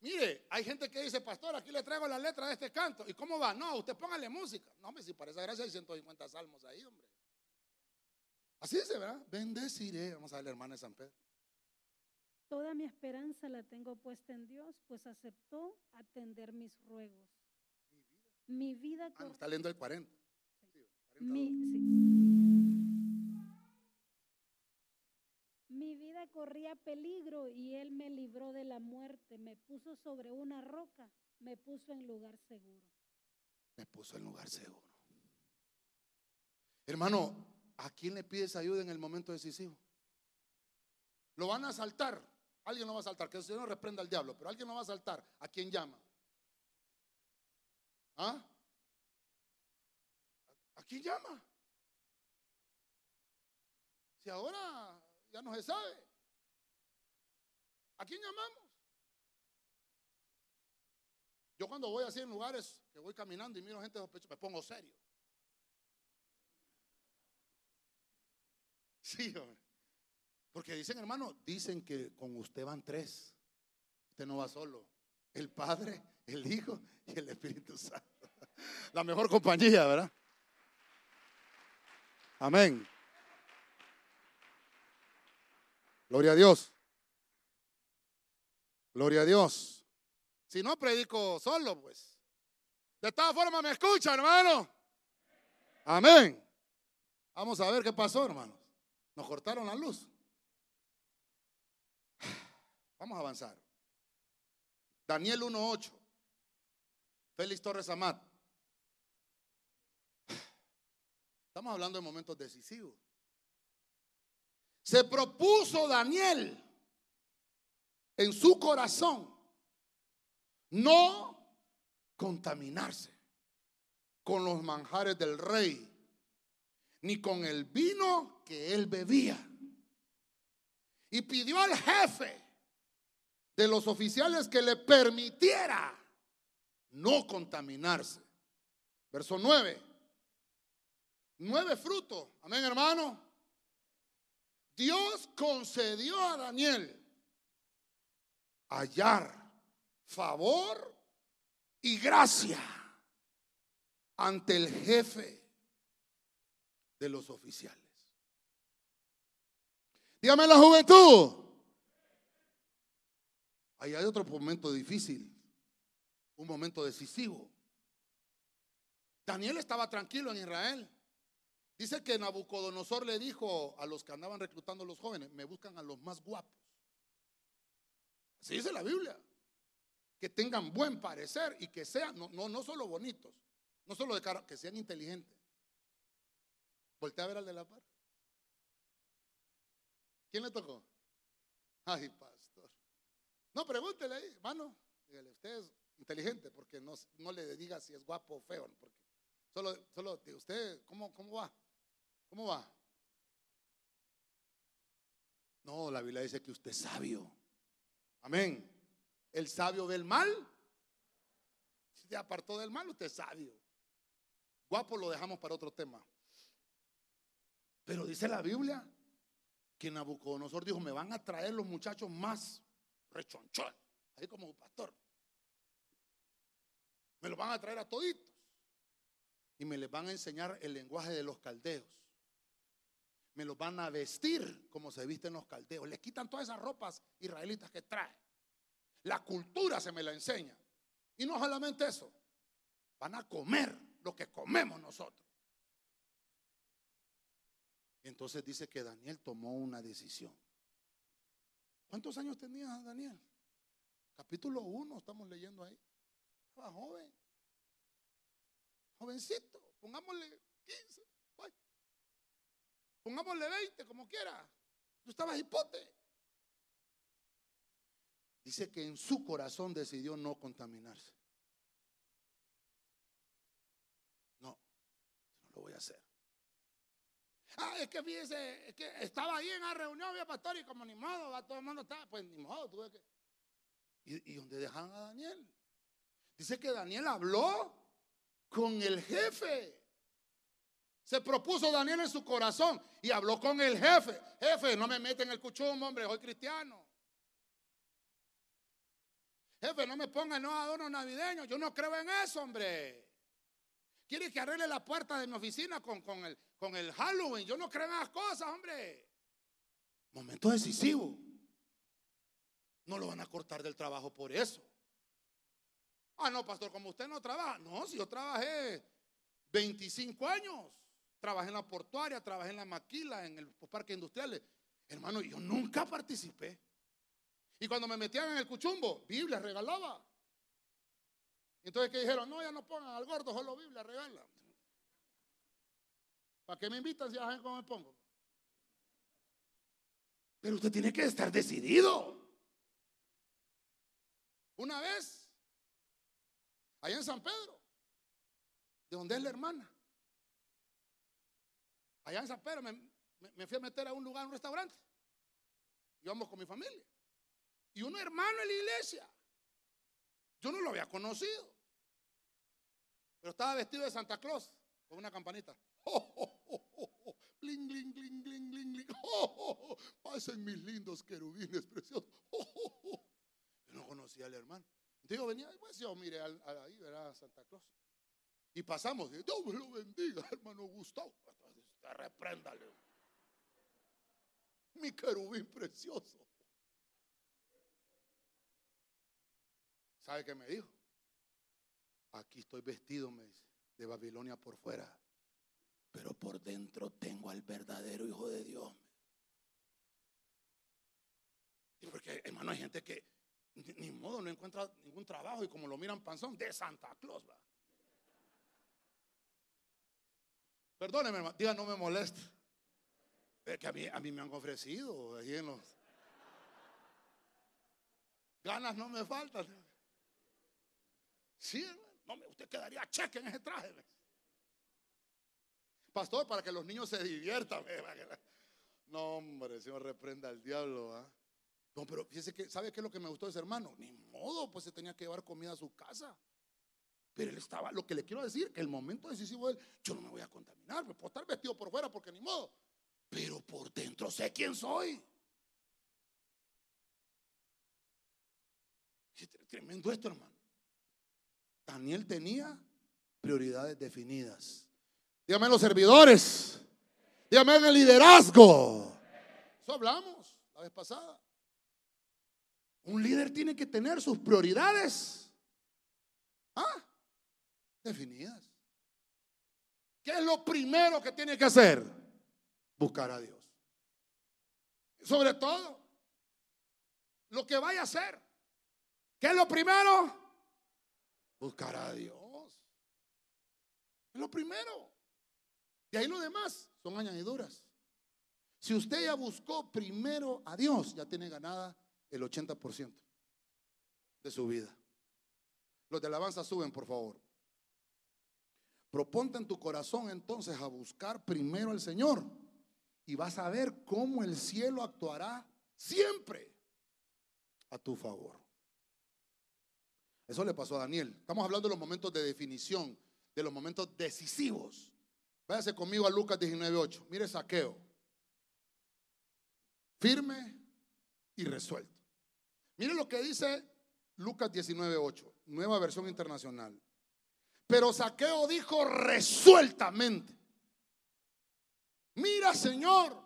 mire, hay gente que dice, pastor, aquí le traigo la letra de este canto. ¿Y cómo va? No, usted póngale música. No, hombre, si para esa gracia hay 150 salmos ahí, hombre. Así dice, ¿verdad? Bendeciré. Vamos a ver hermana de San Pedro. Toda mi esperanza la tengo puesta en Dios, pues aceptó atender mis ruegos. Mi vida. Ah, está leyendo el 40. mi, mi vida corría peligro y Él me libró de la muerte. Me puso sobre una roca, me puso en lugar seguro. Me puso en lugar seguro. Hermano, ¿a quién le pides ayuda en el momento decisivo? Lo van a asaltar. Alguien no va a saltar, que el Señor reprenda al diablo, pero alguien no va a saltar. ¿A quién llama? ¿Ah? ¿A quién llama? Si ahora ya no se sabe. ¿A quién llamamos? Yo cuando voy así en lugares que voy caminando y miro gente sospechosa, me pongo serio. Sí, hombre. Porque dicen, hermano, dicen que con usted van tres. Usted no va solo. El Padre, el Hijo y el Espíritu Santo. La mejor compañía, ¿verdad? Amén. Gloria a Dios. Gloria a Dios. Si no predico solo, pues. De todas formas me escucha, hermano. Amén. Vamos a ver qué pasó, hermano. Nos cortaron la luz. Vamos a avanzar. Daniel 1.8. Félix Torres Amat. Estamos hablando de momentos decisivos. Se propuso Daniel en su corazón no contaminarse con los manjares del rey, ni con el vino que él bebía. Y pidió al jefe de los oficiales que le permitiera no contaminarse. Verso 9. Nueve frutos. Amén, hermano. Dios concedió a Daniel hallar favor y gracia ante el jefe de los oficiales. Dígame la juventud. Ahí hay otro momento difícil, un momento decisivo. Daniel estaba tranquilo en Israel. Dice que Nabucodonosor le dijo a los que andaban reclutando a los jóvenes, me buscan a los más guapos. Así dice la Biblia. Que tengan buen parecer y que sean, no, no, no solo bonitos, no solo de cara, que sean inteligentes. Voltea a ver al de la par. ¿Quién le tocó? Ay, pastor. No, pregúntele ahí, hermano. Dígale, usted es inteligente porque no, no le diga si es guapo o feo. Porque solo, solo de usted, ¿cómo, ¿cómo va? ¿Cómo va? No, la Biblia dice que usted es sabio. Amén. El sabio ve el mal. Si te apartó del mal, usted es sabio. Guapo lo dejamos para otro tema. Pero dice la Biblia que Nabucodonosor dijo, me van a traer los muchachos más rechonchón, ahí como un pastor. Me los van a traer a toditos. Y me les van a enseñar el lenguaje de los caldeos me los van a vestir como se visten los caldeos. Les quitan todas esas ropas israelitas que trae. La cultura se me la enseña. Y no solamente eso, van a comer lo que comemos nosotros. entonces dice que Daniel tomó una decisión. ¿Cuántos años tenía Daniel? Capítulo 1, estamos leyendo ahí. Estaba joven. Jovencito, pongámosle 15. Pongámosle 20, como quiera. Tú estabas hipote. Dice que en su corazón decidió no contaminarse. No, no lo voy a hacer. Ah, es que fíjese, es que estaba ahí en la reunión, había pastor, y como ni modo, todo el mundo estaba, pues ni modo, tuve que. ¿Y, y dónde dejan a Daniel? Dice que Daniel habló con el jefe. Se propuso Daniel en su corazón y habló con el jefe. Jefe, no me meten el cuchumbo, hombre, soy cristiano. Jefe, no me pongan no adornos navideños. Yo no creo en eso, hombre. Quiere que arregle la puerta de mi oficina con, con, el, con el Halloween. Yo no creo en esas cosas, hombre. Momento decisivo. No lo van a cortar del trabajo por eso. Ah, no, pastor, como usted no trabaja. No, si yo trabajé 25 años. Trabajé en la portuaria, trabajé en la maquila, en el parque industriales. Hermano, yo nunca participé. Y cuando me metían en el cuchumbo, Biblia regalaba. Entonces, ¿qué dijeron? No, ya no pongan al gordo, solo Biblia regala. ¿Para qué me invitan si ya saben cómo me pongo? Pero usted tiene que estar decidido. Una vez, allá en San Pedro, de donde es la hermana, Allá en San Pedro me, fui a meter a un lugar, a un restaurante. Íbamos con mi familia. Y un hermano en la iglesia. Yo no lo había conocido. Pero estaba vestido de Santa Claus con una campanita. Oh, bling, bling, bling, bling, bling, pasen mis lindos querubines preciosos. Yo no conocía al hermano. Entonces yo venía, pues yo mire ahí, verá Santa Claus. Y pasamos, Dios lo bendiga, hermano Gustavo repréndale. Mi querubín precioso. ¿Sabe qué me dijo? Aquí estoy vestido, me dice, de Babilonia por fuera, pero por dentro tengo al verdadero Hijo de Dios. Y porque, hermano, hay gente que Ni, modo, no encuentra ningún trabajo y como lo miran panzón, de Santa Claus, va. Perdóneme, hermano, diga, no me moleste. Es que a mí, a mí me han ofrecido ahí en los... Ganas no me faltan. Sí, hermano. No, usted quedaría cheque en ese traje. Pastor, para que los niños se diviertan. No, hombre, Señor, reprenda al diablo. No, pero fíjese que, ¿sabe qué es lo que me gustó de ese hermano? Ni modo, pues se tenía que llevar comida a su casa. Pero él estaba, lo que le quiero decir, que el momento decisivo de él, yo no me voy a contaminar, me puedo estar vestido por fuera porque ni modo. Pero por dentro sé quién soy. Tremendo esto, hermano. Daniel tenía prioridades definidas. Dígame los servidores. Dígame el liderazgo. Eso hablamos la vez pasada. Un líder tiene que tener sus prioridades ¿ah? definidas. ¿Qué es lo primero que tiene que hacer? Buscar a Dios. Sobre todo, lo que vaya a hacer. ¿Qué es lo primero? Buscar a Dios. Es lo primero. Y ahí lo demás son añadiduras. Si usted ya buscó primero a Dios, ya tiene ganada el 80% de su vida. Los de alabanza suben, por favor. Proponte en tu corazón entonces a buscar primero al Señor y vas a ver cómo el cielo actuará siempre a tu favor. Eso le pasó a Daniel. Estamos hablando de los momentos de definición, de los momentos decisivos. Váyase conmigo a Lucas 19:8. Mire saqueo. Firme y resuelto. Mire lo que dice Lucas 19:8, nueva versión internacional. Pero Saqueo dijo resueltamente: Mira, Señor,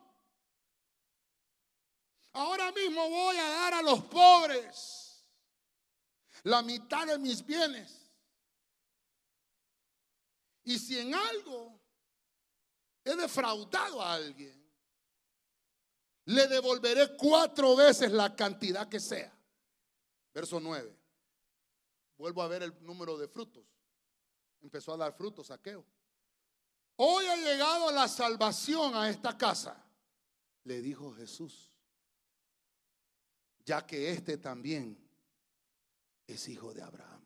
ahora mismo voy a dar a los pobres la mitad de mis bienes. Y si en algo he defraudado a alguien, le devolveré cuatro veces la cantidad que sea. Verso 9. Vuelvo a ver el número de frutos. Empezó a dar frutos, saqueo. Hoy ha llegado la salvación a esta casa, le dijo Jesús, ya que este también es hijo de Abraham.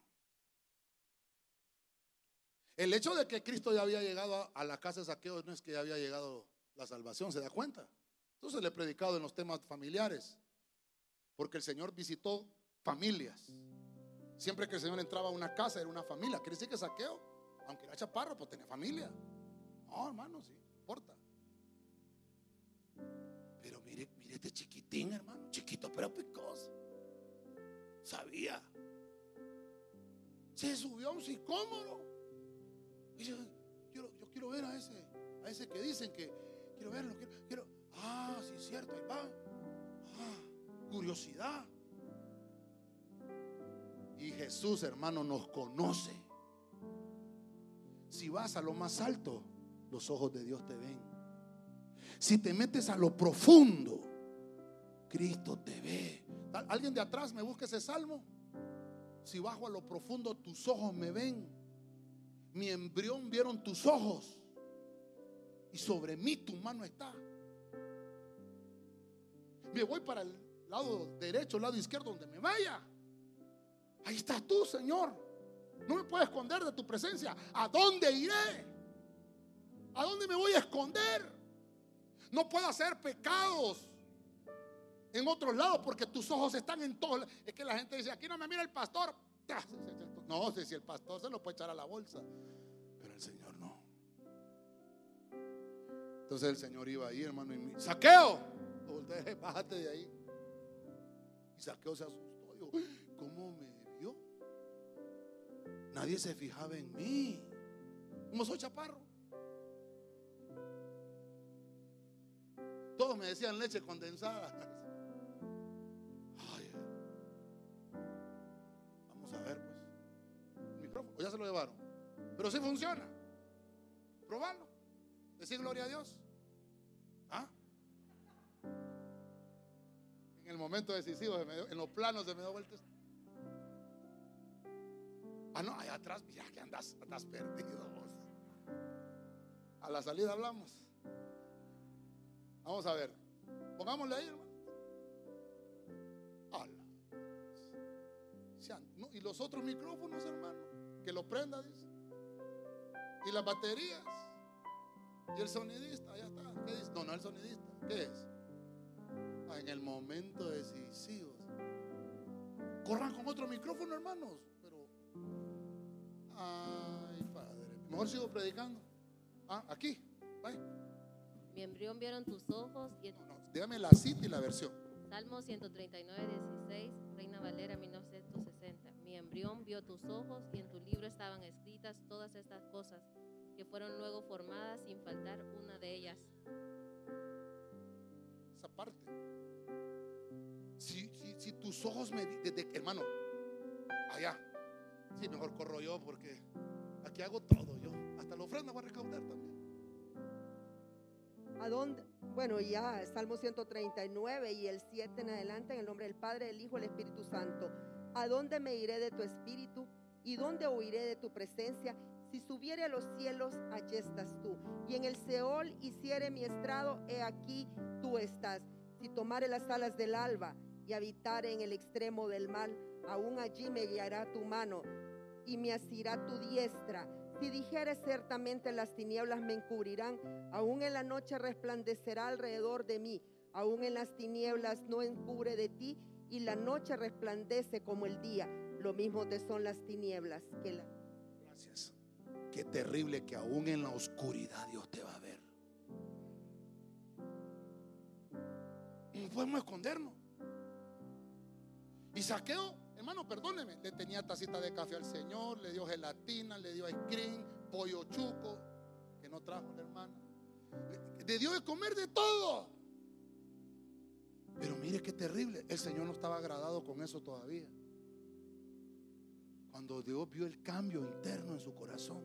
El hecho de que Cristo ya había llegado a la casa de saqueo no es que ya había llegado la salvación, ¿se da cuenta? Entonces le he predicado en los temas familiares, porque el Señor visitó familias. Siempre que el Señor entraba a una casa era una familia. Quiere decir que saqueo, aunque era chaparro, pues tenía familia. No, hermano, sí, importa. Pero mire, mire este chiquitín, hermano, chiquito pero picoso. Sabía. Se subió a un sicómoro. Y yo yo quiero ver a ese, a ese que dicen que quiero verlo, quiero, quiero. Ah, sí es cierto, ahí va. Ah, curiosidad. Y Jesús, hermano, nos conoce. Si vas a lo más alto, los ojos de Dios te ven. Si te metes a lo profundo, Cristo te ve. ¿Alguien de atrás me busca ese salmo? Si bajo a lo profundo, tus ojos me ven. Mi embrión vieron tus ojos. Y sobre mí tu mano está. Me voy para el lado derecho, lado izquierdo, donde me vaya. Ahí estás tú, Señor. No me puedes esconder de tu presencia. ¿A dónde iré? ¿A dónde me voy a esconder? No puedo hacer pecados en otros lados porque tus ojos están en todos. Es que la gente dice, aquí no me mira el pastor. No, si el pastor se lo puede echar a la bolsa, pero el Señor no. Entonces el Señor iba ahí, hermano, y me, saqueo. Bájate de ahí. Y saqueo se asustó. Dijo, ¿cómo me vio? Nadie se fijaba en mí. Como soy chaparro. Todos me decían leche condensada. se lo llevaron. Pero sí funciona. Probarlo. Decir gloria a Dios. ¿Ah? En el momento decisivo, en los planos se me dio vueltas. Ah, no, allá atrás, mira que andas, andas perdido. A la salida hablamos. Vamos a ver. Pongámosle ahí, hermano. Ala. No, y los otros micrófonos, hermano, que lo prenda, dice. Y las baterías. Y el sonidista, ya está. ¿Qué dice? No, no el sonidista. ¿Qué es? Ah, en el momento decisivo. Corran con otro micrófono, hermanos. Pero. Ay, padre. Mejor sigo predicando. Ah, aquí. Vaya. Mi embrión vieron tus ojos y No, no, dígame la cita y la versión. Salmo 139, 16, Reina Valera 1960. Embrión vio tus ojos y en tu libro estaban escritas todas estas cosas que fueron luego formadas sin faltar una de ellas. Esa parte. Si, si, si tus ojos me. vi- Desde, hermano, allá. Sí, mejor corro yo porque aquí hago todo yo. Hasta la ofrenda voy a recaudar también. ¿A dónde? Bueno, ya, Salmo 139 y el 7 en adelante, en el nombre del Padre, del Hijo y del Espíritu Santo. ¿A dónde me iré de tu espíritu? ¿Y dónde huiré de tu presencia? Si subiere a los cielos, allí estás tú. Y en el Seol hiciere mi estrado, he aquí tú estás. Si tomare las alas del alba y habitare en el extremo del mal, aún allí me guiará tu mano y me asirá tu diestra. Si dijere ciertamente las tinieblas me encubrirán, aún en la noche resplandecerá alrededor de mí, aún en las tinieblas no encubre de ti, y la noche resplandece como el día. Lo mismo te son las tinieblas que la... Gracias. Qué terrible que aún en la oscuridad Dios te va a ver. No podemos escondernos. Y saqueo, hermano, perdóneme, le tenía tacita de café al Señor, le dio gelatina, le dio ice cream, pollo chuco, que no trajo la hermana. Le- dio de comer de todo. Pero mire qué terrible, el Señor no estaba agradado con eso todavía. Cuando Dios vio el cambio interno en su corazón.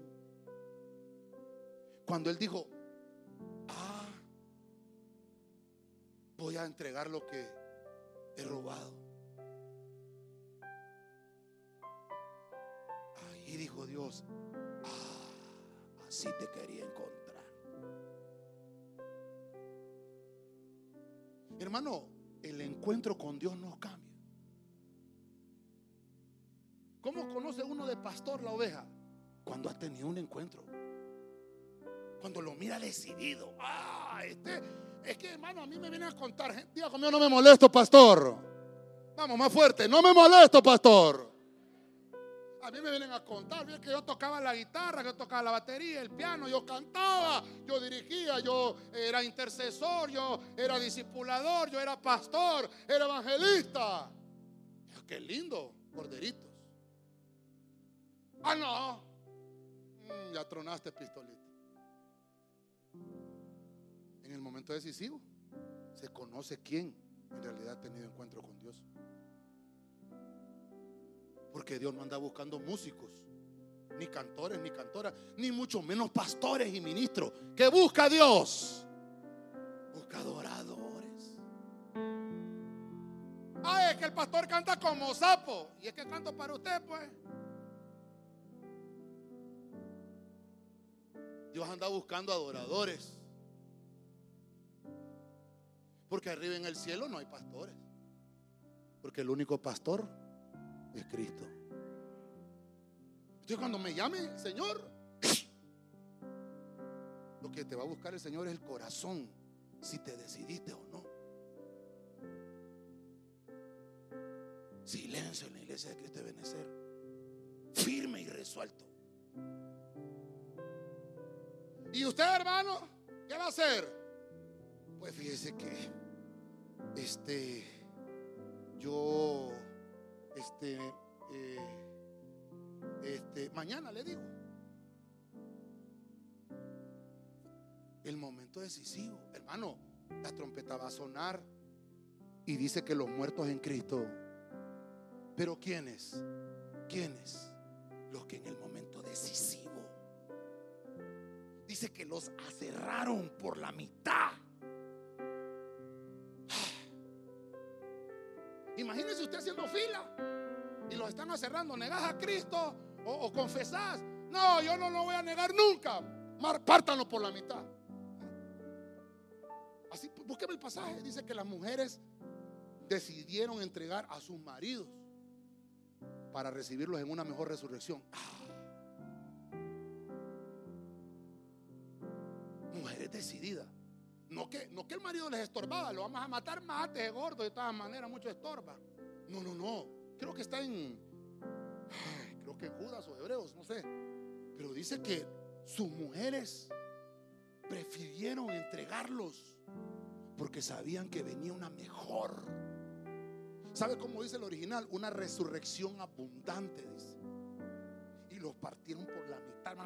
Cuando Él dijo, ah, voy a entregar lo que he robado. Ahí dijo Dios, ah, así te quería encontrar. Hermano, el encuentro con Dios nos cambia. ¿Cómo conoce uno de pastor la oveja? Cuando ha tenido un encuentro. Cuando lo mira decidido. Ah, este, es que hermano, a mí me vienen a contar. Diga conmigo, no me molesto, pastor. Vamos, más fuerte. No me molesto, pastor. A mí me vienen a contar, que yo tocaba la guitarra, yo tocaba la batería, el piano, yo cantaba, yo dirigía, yo era intercesor, yo era discipulador, yo era pastor, era evangelista. Qué lindo, corderitos. Ah, no. Mm, ya tronaste, pistolita. En el momento decisivo se conoce quién en realidad ha tenido encuentro con Dios. Porque Dios no anda buscando músicos, ni cantores, ni cantoras, ni mucho menos pastores y ministros. ¿Qué busca Dios? Busca adoradores. Ah, es que el pastor canta como sapo. Y es que canto para usted, pues. Dios anda buscando adoradores. Porque arriba en el cielo no hay pastores. Porque el único pastor es Cristo. Entonces cuando me llame Señor, lo que te va a buscar el Señor es el corazón, si te decidiste o no. Silencio en la iglesia de Cristo de Benecer. Firme y resuelto. ¿Y usted, hermano? ¿Qué va a hacer? Pues fíjese que este yo este eh, este mañana le digo el momento decisivo, hermano, la trompeta va a sonar y dice que los muertos en Cristo. Pero ¿quiénes? ¿Quiénes? Los que en el momento decisivo dice que los aserraron por la mitad. Imagínese usted haciendo fila y los están acerrando. ¿Negás a Cristo o, o confesás? No, yo no lo voy a negar nunca. Pártanlo por la mitad. Así, búsqueme el pasaje. Dice que las mujeres decidieron entregar a sus maridos para recibirlos en una mejor resurrección. Ah. No que, no que el marido les estorbaba, lo vamos a matar, mate, gordo, de todas maneras, mucho estorba. No, no, no. Creo que está en, creo que en Judas o Hebreos, no sé. Pero dice que sus mujeres prefirieron entregarlos porque sabían que venía una mejor. ¿Sabe cómo dice el original? Una resurrección abundante, dice. Y los partieron por la mitad.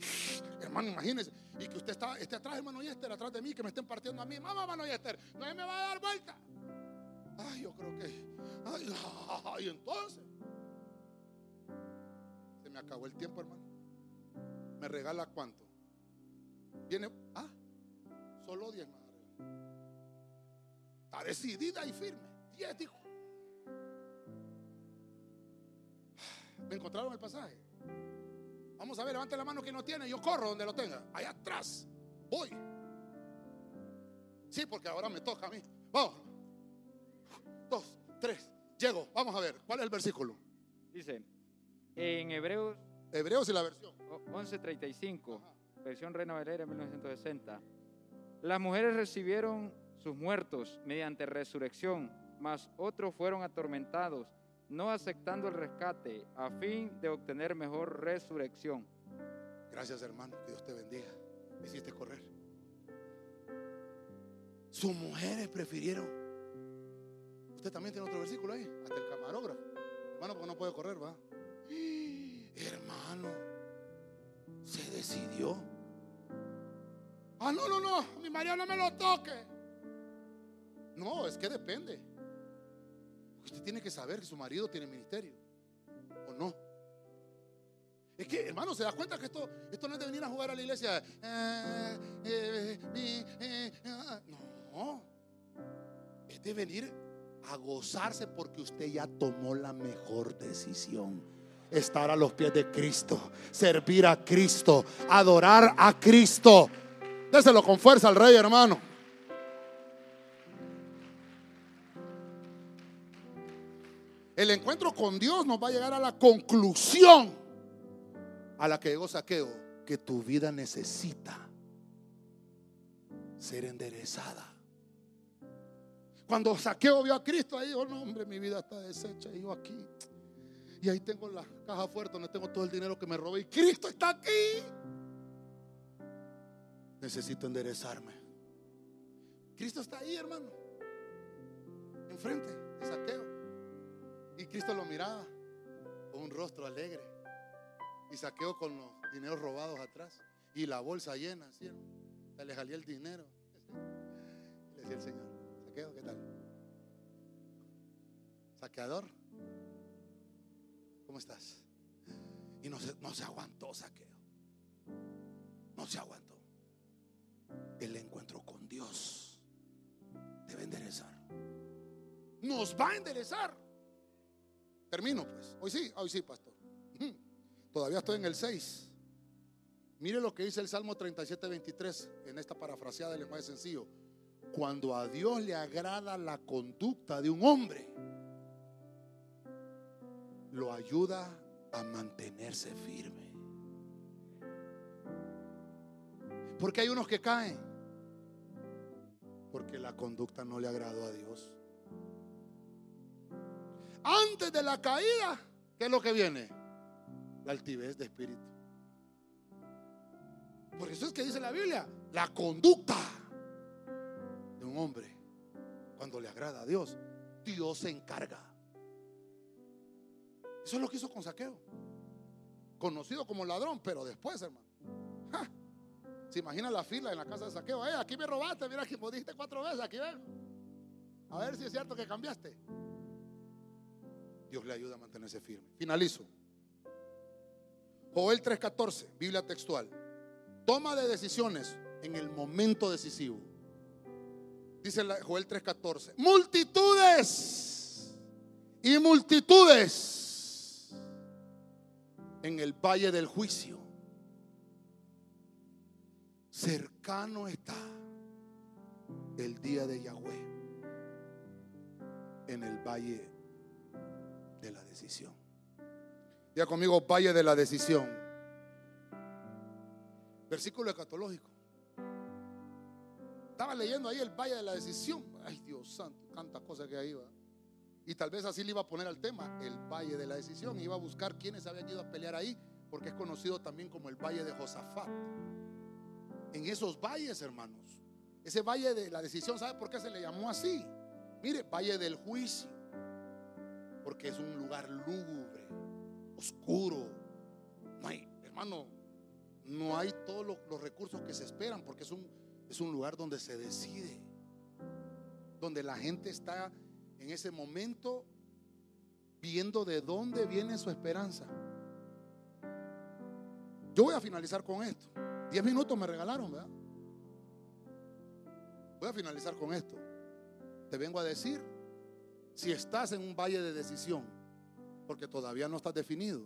Hermano, imagínese. Y que usted está, esté atrás, hermano Yester, atrás de mí, que me estén partiendo a mí. Mamá, hermano Yester, no me va a dar vuelta. Ay, yo creo que. Ay, ay, entonces. Se me acabó el tiempo, hermano. ¿Me regala cuánto? Viene. Ah, solo 10 más. Está decidida y firme. 10 dijo. ¿Me encontraron el pasaje? Vamos a ver, levante la mano quien no tiene. Yo corro donde lo tenga. Allá atrás. Voy. Sí, porque ahora me toca a mí. Vamos. Dos, tres. Llego. Vamos a ver. ¿Cuál es el versículo? Dice, en Hebreos Hebreos y la versión. 11:35, versión Reina Valera 1960, las mujeres recibieron sus muertos mediante resurrección, mas otros fueron atormentados, no aceptando el rescate, a fin de obtener mejor resurrección. Gracias, hermano. Que Dios te bendiga. Me hiciste correr. Sus mujeres prefirieron. Usted también tiene otro versículo ahí. Hasta el camarógrafo. Hermano, porque no puede correr, va. Hermano, se decidió. Ah, no, no, no. Mi marido no me lo toque. No, es que depende. Usted tiene que saber que su marido tiene ministerio. ¿O no? Es que, hermano, se da cuenta que esto, esto no es de venir a jugar a la iglesia. eh, eh, eh, eh, ah, no. Es de venir a gozarse porque usted ya tomó la mejor decisión. Estar a los pies de Cristo, servir a Cristo, adorar a Cristo. Déselo con fuerza al rey, hermano. El encuentro con Dios nos va a llegar a la conclusión a la que llegó Saqueo, que tu vida necesita ser enderezada. Cuando Saqueo vio a Cristo, ahí dijo, no, hombre, mi vida está deshecha. Y yo aquí. Y ahí tengo la caja fuerte donde tengo todo el dinero que me robé. Y Cristo está aquí. Necesito enderezarme. Cristo está ahí, hermano. Enfrente de Saqueo. Y Cristo lo miraba con un rostro alegre. Y Saqueo con los dineros robados atrás. Y la bolsa llena, ¿sí? Le salía el dinero. Le decía el Señor, Saqueo, ¿qué tal? Saqueador, ¿cómo estás? Y no se, no se aguantó Saqueo. No se aguantó. El encuentro con Dios debe enderezar. Nos va a enderezar. Termino pues. Hoy sí, hoy sí, pastor. Todavía estoy en el 6. Mire lo que dice el Salmo 37, 23 en esta parafraseada del lenguaje sencillo. Cuando a Dios le agrada la conducta de un hombre, lo ayuda a mantenerse firme. Porque hay unos que caen. Porque la conducta no le agradó a Dios. Antes de la caída, ¿qué es lo que viene? La altivez de espíritu. Por eso es que dice la Biblia, la conducta de un hombre, cuando le agrada a Dios, Dios se encarga. Eso es lo que hizo con Saqueo. Conocido como ladrón, pero después, hermano. Se imagina la fila en la casa de Saqueo. Eh, aquí me robaste, mira que me dijiste cuatro veces, aquí ven. A ver si es cierto que cambiaste. Dios le ayuda a mantenerse firme. Finalizo. Joel 3:14, Biblia textual. Toma de decisiones en el momento decisivo. Dice Joel 3:14. Multitudes y multitudes en el valle del juicio. Cercano está el día de Yahweh en el valle de la decisión. Diga conmigo, valle de la decisión. Versículo escatológico. Estaba leyendo ahí el valle de la decisión. Ay, Dios santo, tantas cosas que ahí va. Y tal vez así le iba a poner al tema, el valle de la decisión. Iba a buscar quienes habían ido a pelear ahí, porque es conocido también como el valle de Josafat. En esos valles, hermanos, ese valle de la decisión, ¿sabe por qué se le llamó así? Mire, valle del juicio, porque es un lugar lúgubre, oscuro. No hay, hermano, no hay todos los, recursos que se esperan, porque es un, es un lugar donde se decide, donde la gente está en ese momento viendo de dónde viene su esperanza. Yo voy a finalizar con esto. Diez minutos me regalaron, ¿verdad? Voy a finalizar con esto. Te vengo a decir, si estás en un valle de decisión, porque todavía no estás definido,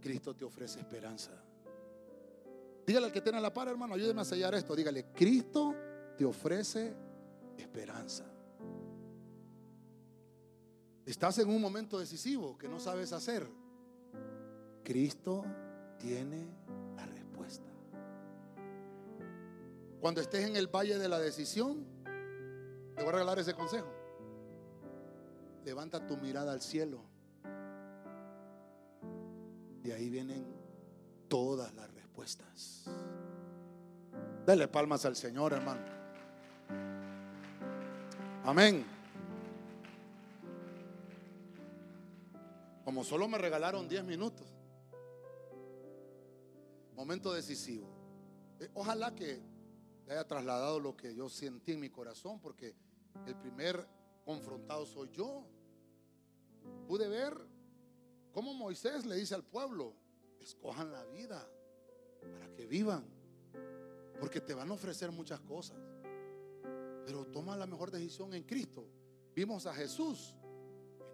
Cristo te ofrece esperanza. Dígale al que tiene la par, hermano, ayúdeme a sellar esto. Dígale, Cristo te ofrece esperanza. Estás en un momento decisivo que no sabes hacer. Cristo tiene la respuesta. Cuando estés en el valle de la decisión, te voy a regalar ese consejo. Levanta tu mirada al cielo. De ahí vienen todas las respuestas. Dale palmas al Señor, hermano. Amén. Como solo me regalaron 10 minutos. Momento decisivo. Eh, Ojalá que haya trasladado lo que yo sentí en mi corazón, porque el primer confrontado soy yo. Pude ver cómo Moisés le dice al pueblo, escojan la vida para que vivan, porque te van a ofrecer muchas cosas, pero toma la mejor decisión en Cristo. Vimos a Jesús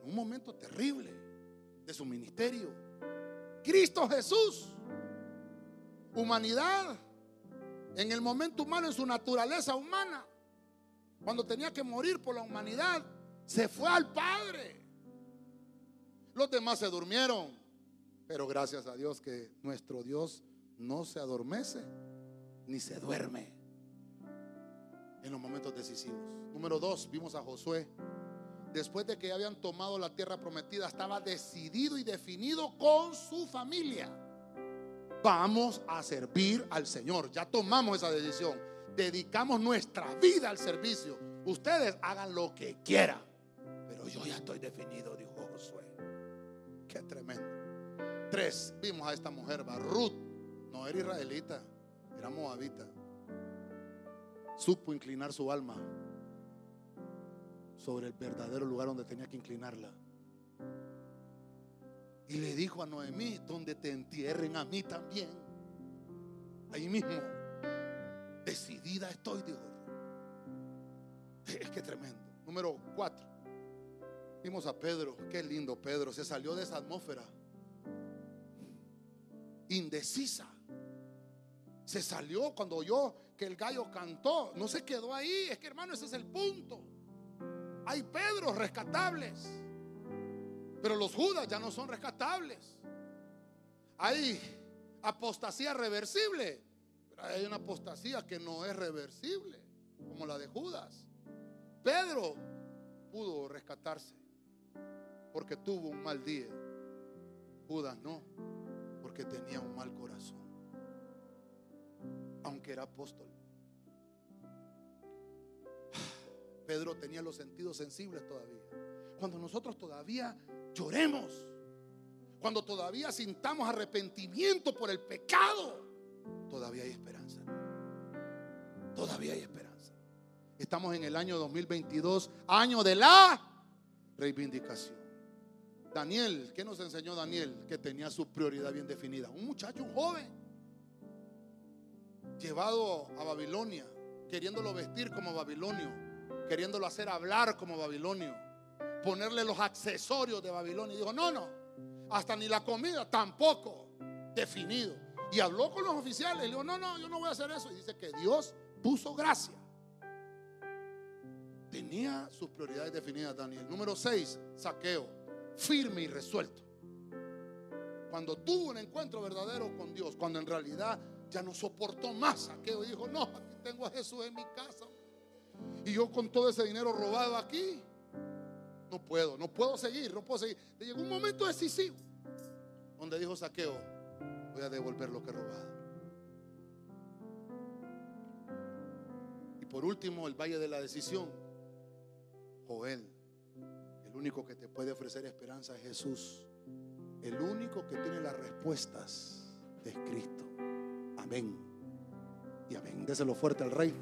en un momento terrible de su ministerio. Cristo Jesús, humanidad, en el momento humano, en su naturaleza humana, cuando tenía que morir por la humanidad, se fue al Padre. Los demás se durmieron, pero gracias a Dios que nuestro Dios no se adormece ni se duerme en los momentos decisivos. Número dos, vimos a Josué. Después de que habían tomado la tierra prometida, estaba decidido y definido con su familia. Vamos a servir al Señor. Ya tomamos esa decisión. Dedicamos nuestra vida al servicio. Ustedes hagan lo que quieran. Pero yo ya estoy definido, dijo Josué. Qué tremendo. Tres, vimos a esta mujer, Ruth. No era israelita, era moabita. Supo inclinar su alma sobre el verdadero lugar donde tenía que inclinarla. Y le dijo a Noemí, donde te entierren a mí también. Ahí mismo. Decidida estoy, dijo. Es que tremendo. Número cuatro. Vimos a Pedro. Qué lindo Pedro. Se salió de esa atmósfera. Indecisa. Se salió cuando oyó que el gallo cantó. No se quedó ahí. Es que hermano, ese es el punto. Hay Pedros rescatables. Pero los Judas ya no son rescatables. Hay apostasía reversible. Hay una apostasía que no es reversible. Como la de Judas. Pedro pudo rescatarse. Porque tuvo un mal día. Judas no. Porque tenía un mal corazón. Aunque era apóstol. Pedro tenía los sentidos sensibles todavía. Cuando nosotros todavía lloremos, cuando todavía sintamos arrepentimiento por el pecado, todavía hay esperanza. Todavía hay esperanza. Estamos en el año 2022, año de la reivindicación. Daniel, ¿qué nos enseñó Daniel? Que tenía su prioridad bien definida. Un muchacho, un joven, llevado a Babilonia queriéndolo vestir como babilonio, queriéndolo hacer hablar como babilonio, ponerle los accesorios de Babilonia. Y dijo, no, no, hasta ni la comida tampoco definido. Y habló con los oficiales y dijo, no, no, yo no voy a hacer eso. Y dice que Dios puso gracia. Tenía sus prioridades definidas, Daniel. Número 6, saqueo, firme y resuelto. Cuando tuvo un encuentro verdadero con Dios, cuando en realidad ya no soportó más saqueo, dijo, no, aquí tengo a Jesús en mi casa. Y yo con todo ese dinero robado aquí, no puedo, no puedo seguir, no puedo seguir. Le llegó un momento decisivo donde dijo saqueo, voy a devolver lo que he robado. Y por último, el valle de la decisión. Joel, el único que te puede ofrecer esperanza es Jesús. El único que tiene las respuestas es Cristo. Amén. Y amén. Déselo fuerte al Rey.